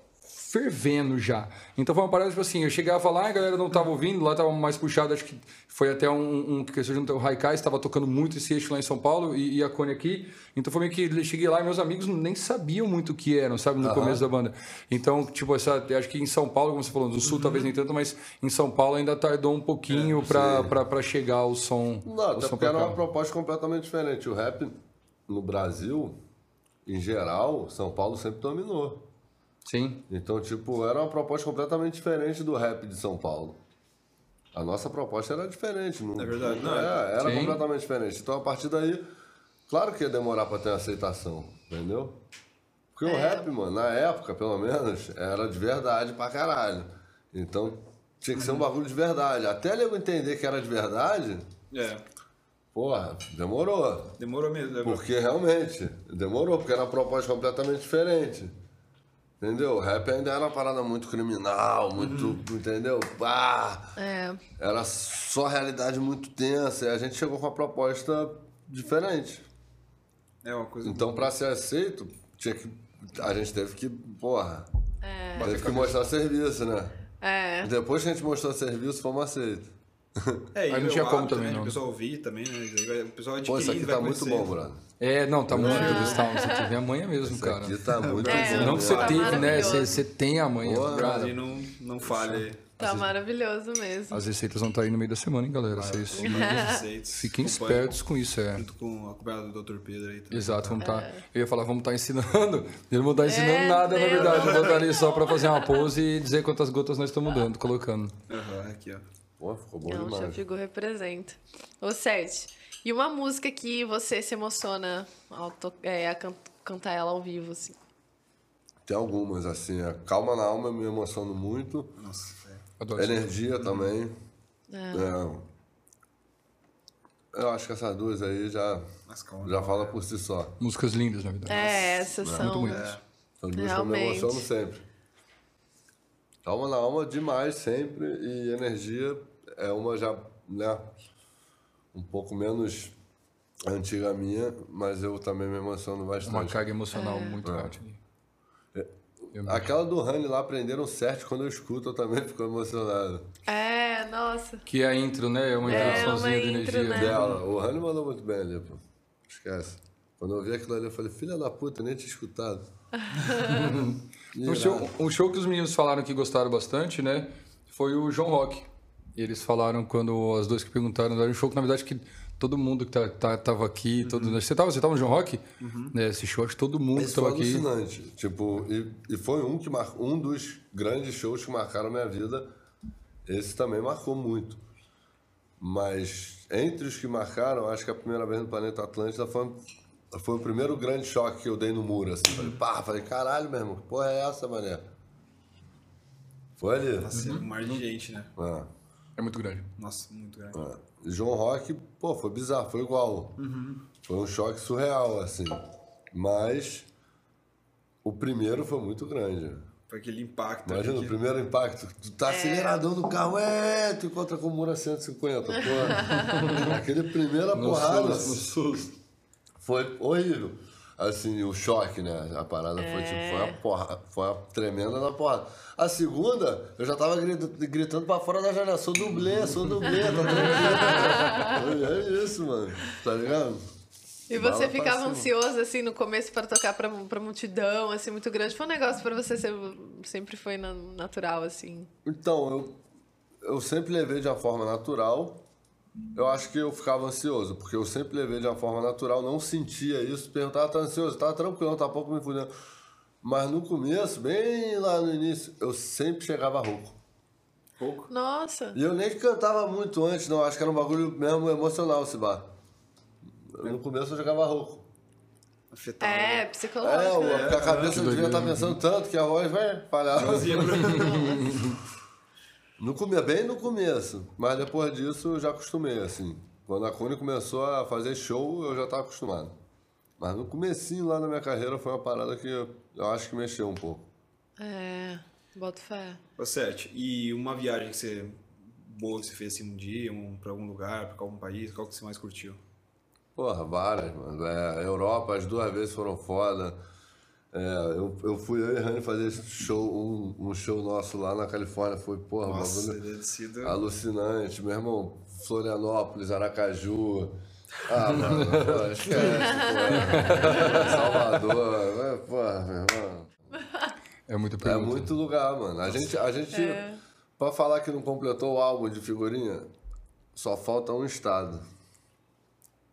fervendo já. Então foi uma parada, tipo assim, eu chegava lá, a galera não tava ouvindo, lá tava mais puxado, acho que foi até um, um que você juntou, o Haikai, estava tocando muito esse eixo lá em São Paulo e, e a Cone aqui. Então foi meio que eu cheguei lá e meus amigos nem sabiam muito o que eram, sabe, no começo da banda. Então, tipo, essa, acho que em São Paulo, como você falou, no Sul talvez nem tanto, mas em São Paulo ainda tardou um pouquinho pra, pra, pra chegar o som.
Não, até porque era uma proposta completamente diferente. O rap no Brasil, em geral, São Paulo sempre dominou.
Sim.
Então, tipo, era uma proposta completamente diferente do rap de São Paulo. A nossa proposta era diferente. Não,
É verdade, não,
é, era
Sim.
completamente diferente. Então, a partir daí, claro que ia demorar pra ter aceitação, entendeu? Porque o rap, mano, na época, pelo menos, era de verdade pra caralho. Então, tinha que ser um bagulho de verdade. Até nego entender que era de verdade,
É,
porra, demorou.
demorou mesmo. né?
Porque realmente, demorou, porque era uma proposta completamente diferente. Entendeu? O rap ainda era uma parada muito criminal, muito, entendeu? Ah,
É.
era só realidade muito tensa. E a gente chegou com uma proposta diferente.
É uma coisa.
Então, pra ser aceito, tinha que, a gente teve que, porra,
É.
teve que mostrar serviço, né?
É.
Depois que a gente mostrou serviço, fomos aceitos.
É, e
Aí não
o
tinha como também,
né,
não.
O pessoal ouvir também, né? O pessoal
Pô,
adquirindo,
isso aqui
vai
tá muito bom, brother.
É, não, tá muito. Você, tá, você teve a manha mesmo,
Isso
cara.
tá muito
É,
bom.
Não que você
Tá
teve, né? Você, você tem a manha,
Porra.
cara.
Não, não falha aí.
Tá maravilhoso mesmo.
As receitas vão estar aí no meio da semana, hein, galera? Vocês fiquem espertos com isso, é.
Junto com a acompanhada do Dr. Pedro aí também.
Exato, vamos estar. Eu ia falar, vamos estar ensinando. Eu não vou estar ensinando
É,
nada, na
Deus.
verdade. Eu vou estar ali só pra fazer uma pose e dizer quantas gotas nós estamos dando, colocando.
Aham, aqui, ó.
Pô, ficou bom
Não, o
demais.
Chafigu representa. Ô, Sérgio, e uma música que você se emociona ao to- é, a can- cantar ela ao vivo, assim?
Tem algumas, assim. A Calma na Alma eu me emociono muito.
Nossa, é.
Adoro isso.
Energia também. É. Eu acho que essas duas aí já,
calma.
já fala por si só.
Músicas lindas, na verdade.
É, essas
Muito
são.
bonitas.
São duas que eu me
Realmente.
emociono sempre. Calma na Alma demais sempre. E Energia é uma já, né? Um pouco menos antiga minha, mas eu também me emociono
Uma
bastante.
carga emocional muito forte ali. Eu-
Aquela do Honey lá aprenderam certo, quando eu escuto eu também fico emocionado.
É, nossa.
Que é a intro, né? É uma
É,
introduçãozinha
uma
de
intro,
energia.
né?
Dela, o Honey mandou muito bem ali, pô. Esquece. Quando eu vi aquilo ali, eu falei, filha da puta, eu nem tinha escutado.
Um show, um show que os meninos falaram que gostaram bastante, né? Foi o João Rock. E eles falaram quando as duas que perguntaram, era um show que na verdade que todo mundo que tá, tá- tava aqui, todo, você tava, você tava no João Rock? Né, esse show, acho que todo mundo
Esse foi
tava aqui.
alucinante. Tipo, e, e foi um, que mar, um dos grandes shows que marcaram a minha vida. Esse também marcou muito. Mas entre os que marcaram, acho que a primeira vez no Planeta Atlântida foi, foi o primeiro grande choque que eu dei no muro. Assim. Falei, pá, falei, caralho, meu irmão, que porra é essa, mané? Foi ali.
Nossa, é um mar de gente, né?
Ah.
É muito grande.
Nossa, muito grande.
É. João Rock, pô, foi bizarro, foi igual. Foi um choque surreal, assim. Mas o primeiro foi muito grande.
Foi aquele impacto.
Imagina,
ali
o primeiro impacto, tu tá aceleradão no carro, é, tu encontra com o Mura 150, porra. Aquele primeira
No
porrada
susto, no susto.
foi horrível. Assim, o choque, né? A parada foi tipo, foi uma porra, foi uma tremenda da porrada. A segunda, eu já tava gritando, pra fora da janela, sou dublê, sou dublê, tá tranquilo. é isso, mano, tá ligado?
E você ficava ansioso, assim, no começo para tocar pra, pra multidão, assim, muito grande. Foi um negócio pra você, ser, sempre foi na- natural, assim.
Então, eu, eu sempre levei de uma forma natural. Eu acho que eu ficava ansioso, porque eu sempre levei de uma forma natural, não sentia isso, perguntava, tá ansioso, tá tranquilo, tá pouco me fudendo. Mas no começo, bem lá no início, eu sempre chegava rouco.
Pouco.
Nossa.
E eu nem cantava muito antes, não, acho que era um bagulho mesmo emocional esse bar. No começo eu jogava rouco.
Afetado.
É,
É,
psicológico.
o-
né?
porque a cabeça
Que
devia estar
doideira.
pensando tanto que a voz vai falhar. No come... Bem no começo, mas depois disso eu já acostumei, assim. Quando a Cone começou a fazer show, eu já estava acostumado. Mas no comecinho lá na minha carreira foi uma parada que eu, acho que mexeu um pouco.
É, boto fé.
Ô, Sete, e uma viagem que você boa que você fez assim um dia, um, pra algum lugar, pra algum país, qual que você mais curtiu?
Porra, várias, mano. É, Europa, as duas vezes foram foda. É, eu, eu fui eu e Rani fazer show, um, um show nosso lá na Califórnia. Foi, porra,
Nossa,
bagulho
sido...
alucinante. Meu irmão, Florianópolis, Aracaju. Ah, mano, pô, esquece. Salvador. É, porra, meu irmão.
É muita
É
pergunta.
muito lugar, mano. A gente, a gente pra falar que não completou o álbum de figurinha, só falta um estado.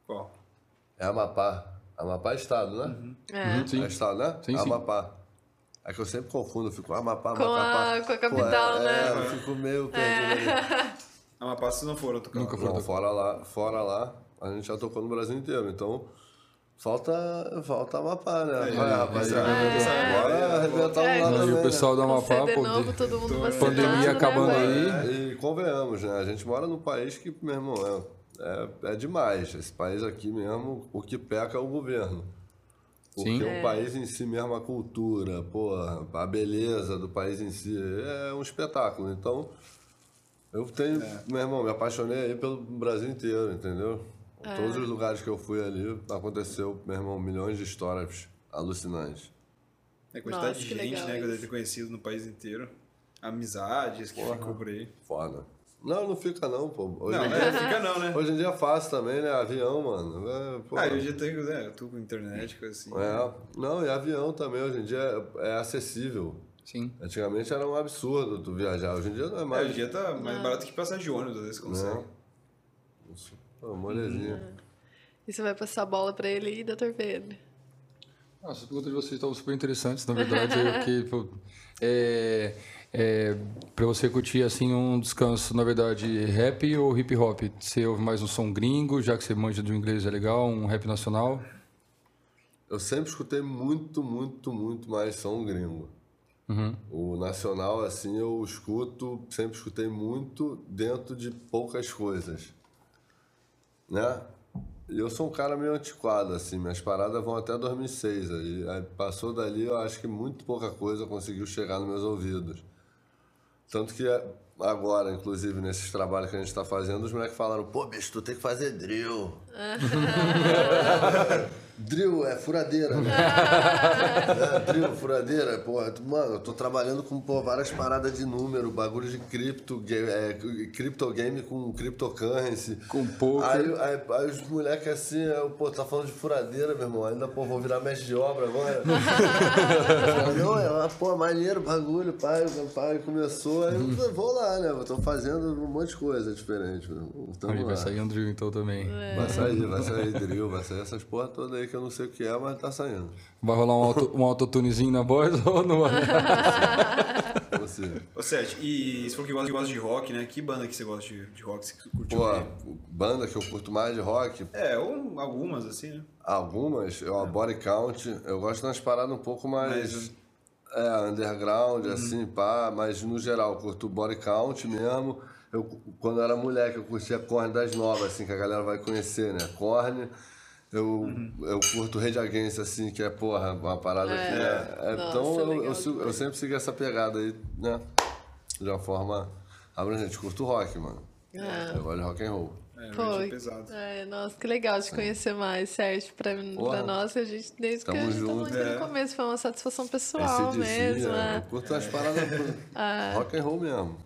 Qual?
É Amapá. Amapá é estado, né?
É.
Uhum, sim.
É né?
Sim, sim.
Amapá. É que eu sempre confundo, eu fico Amapá,
Com
Amapá.
a- com a capital,
Pô, é,
né?
É, eu fico meio perdido ali.
Amapá vocês não foram tocar
Nunca
lá.
foram.
Não, fora lá, fora lá, a gente já tocou no Brasil inteiro, então falta, falta Amapá, né?
Aí,
Vai, rapaziada.
é.
Bora arrebentar
É,
um lado
Não, e o pessoal da Amapá, pô,
novo, todo mundo
Tô-
vacinando,
pandemia
né,
acabando
mano?
aí.
né? E convenhamos, né? A gente mora num país que, meu irmão, é, é, é demais. Esse país aqui mesmo, o que peca é o governo. Porque
Sim.
o país em si mesmo, a cultura, porra, a beleza do país em si é um espetáculo. Então, eu tenho, meu irmão, me apaixonei aí pelo Brasil inteiro, entendeu? Todos os lugares que eu fui ali, aconteceu, meu irmão, milhões de histórias alucinantes.
É a quantidade
Nossa,
de gente, né, que eu deve ter conhecido no país inteiro. Amizades que ficou por aí.
Foda. Não, não fica não, pô. Hoje,
Não,
em, dia,
é, fica não, né?
hoje em dia é fácil também, né? Avião, mano. É, pô.
Ah, eu já tenho, né? Eu tô com internet, coisa assim.
É, não, e avião também, hoje em dia é, é acessível.
Sim.
Antigamente era um absurdo tu viajar, hoje em dia não é
É,
mais.
hoje em dia tá mais barato que passar de ônibus, às vezes consegue.
Isso. Pô, molezinha.
E você vai passar a bola pra ele aí, doutor Pedro?
Ah, As perguntas de vocês estavam super interessantes, na verdade, é que pô, é, é, para você curtir assim um descanso, na verdade, rap ou hip hop? Você ouve mais um som gringo, já que você manja do inglês é legal, um rap nacional?
Eu sempre escutei muito, muito, muito mais som gringo. O nacional, assim, eu escuto, sempre escutei muito dentro de poucas coisas. Né? E eu sou um cara meio antiquado, assim, minhas paradas vão até 2006. Aí, aí passou dali, eu acho que muito pouca coisa conseguiu chegar nos meus ouvidos. Tanto que agora, inclusive, nesses trabalhos que a gente tá fazendo, os moleques falaram, pô, bicho, tu tem que fazer drill. drill é furadeira, né? é, drill, furadeira, porra. Mano, eu tô trabalhando com pô, várias paradas de número, bagulho de cripto, é, crypto game com cryptocurrency.
Com poker.
Aí, aí, aí os moleques assim, eu, pô, tá falando de furadeira, meu irmão. Ainda, pô, vou virar mestre de obra agora. Não, é uma, pô, maneiro, bagulho, pai, o pai começou, aí eu vou lá, né? Eu tô fazendo um monte de coisa diferente. meu irmão. Tamo
vai
lá.
sair um drill então também.
Vai sair, vai sair drill, vai sair essas porra todas aí que eu não sei o que é, mas tá saindo.
Vai rolar um, auto, um autotunezinho na voz ou não vai?
Você.
Ô, Sete, e você falou que gosta, que gosta de rock, né? Que banda que você gosta de, de rock? Você curtiu
Pô, banda que eu curto mais de rock,
É, ou algumas, assim, né?
algumas, eu a body count, eu gosto das paradas um pouco mais.
Mais,
É, underground,
Uhum.
assim, pá, mas no geral, eu curto body count mesmo. Eu, quando eu era moleque, eu curtia Korn das novas, assim, que a galera vai conhecer, né? Korn. Eu,
Uhum.
eu curto Rage Against, assim, que é, porra, uma parada que é... é-
Nossa,
então, eu, eu, sigo- eu sempre segui essa pegada aí, né? De uma forma abrangente. Curto rock, mano.
Ah.
Eu gosto de rock and roll.
É,
Pô,
é pesado.
é, nossa, que legal de conhecer mais, Sérgio, pra,
Porra.
pra nós, que a gente, desde que a gente
junto.
tava aqui
É.
no começo, foi uma satisfação pessoal
AC/DC,
mesmo,
é,
né?
Eu curto as paradas rock and roll mesmo.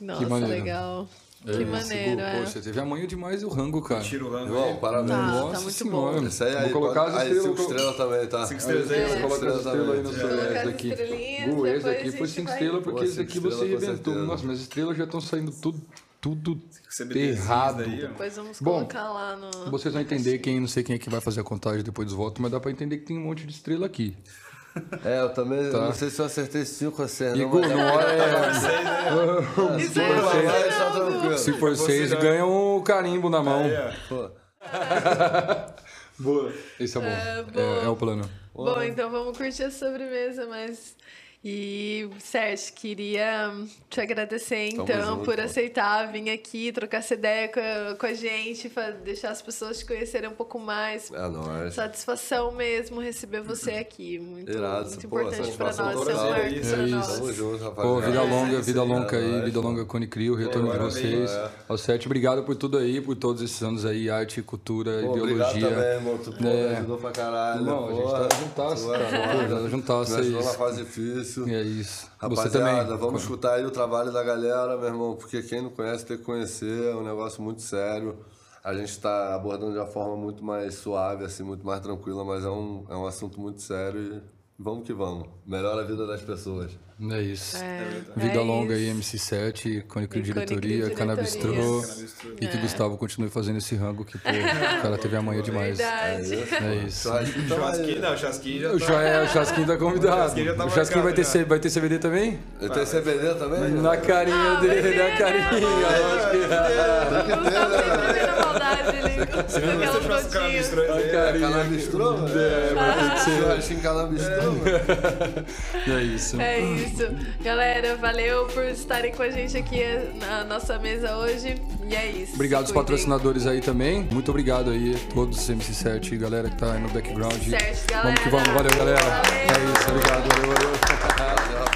Nossa,
maneiro.
legal.
É
que maneiro,
Pô,
é.
Você teve a manha demais do rango, cara.
Tira o rango
Irmão,
aí.
parabéns.
Tá,
Nossa
tá muito
senhora.
bom.
Aí,
Vou
aí,
colocar as estrelas.
cinco estrelas também, tá?
Cinco estrelas aí,
É. Vou colocar as
Cinco
estrelas aí no
também.
seu
Colocar
esse
as
aqui.
estrelinhas,
Uh, esse aqui foi
gente
5
vai-
estrelas, porque esse
cinco
aqui você arrebentou. Nossa, minhas estrelas já estão saindo tudo, tudo errado.
daí.
Depois vamos
Bom,
colocar lá no...
Vocês vão entender quem, não sei quem é que vai fazer a contagem depois dos votos, mas dá pra entender que tem um monte de estrela aqui.
É, eu também
Tá.
não sei se eu acertei 5 ou 6.
Igor, não é.
Isso
Se
é
for
você,
seis, tá.
Se for seis,
não.
ganha um carimbo na mão.
Ó.
Pô,
Boa. Esse é bom.
É,
É, é o plano.
Bom, então vamos curtir a sobremesa, mas... E, Sérgio, queria te agradecer,
Tamo
então,
junto,
por
pô.
aceitar vir aqui, trocar essa ideia com a, com a gente, deixar as pessoas te conhecerem um pouco mais.
é nóis.
Satisfação mesmo receber você aqui. Muito,
Irado,
muito
pô,
importante pra
satisfação
nós, marco
É
pra
isso.
nós.
Tamo junto, rapaziada.
Pô, vida
É,
longa, vida
aí,
longa aí,
nóis,
vida
pô.
longa Cone Crio, retorno de vocês.
é.
Ao Sete, obrigado por tudo aí, por todos esses anos aí, arte, cultura,
Pô, obrigado
ideologia.
também, irmão. Tu pô,
É.
ajudou pra caralho.
Não, a gente tá juntasso,
é
cara. Pô, já juntasso, é
na
isso.
fase difícil.
É isso.
Rapaziada, vamos escutar aí o trabalho da galera, meu irmão, porque quem não conhece tem que conhecer, é um negócio muito sério. A gente está abordando de uma forma muito mais suave, assim, muito mais tranquila, mas é um, é um assunto muito sério e vamos que vamos. Melhora a vida das pessoas.
É isso.
É,
Vida
é
longa
isso.
aí, MC7, Cone Crio
E Cone Crio
Diretoria. Canabistrô. E que Gustavo continue fazendo esse rango que, pô, o cara teve a manha demais.
Verdade.
É isso.
Churrasquinho tá
Churrasquinho,
aí.
não, churrasquinho já
O
tá.
Chá- é, o Chasquinho tá convidado.
O Chasquinho já tá
O vai ter, vai ter CBD também?
Eu tenho CBD também?
Na carinha
Ah,
dele,
vai
na
ter,
carinha.
né,
acho que-
Gustavo sempre maldade ali.
Você viu
Aquela
aí?
Carinha.
Canabistrô?
É, vai ter que ser.
Churrasquinho canabistrô?
é isso.
É isso. Galera, valeu por estarem com a gente aqui na nossa mesa hoje. E é isso.
Obrigado aos patrocinadores aí também. Muito obrigado aí a todos, MC7 galera que tá aí no background.
Certo, galera.
Vamos que vamos. Valeu, galera.
Valeu.
É isso. Obrigado. Valeu, valeu.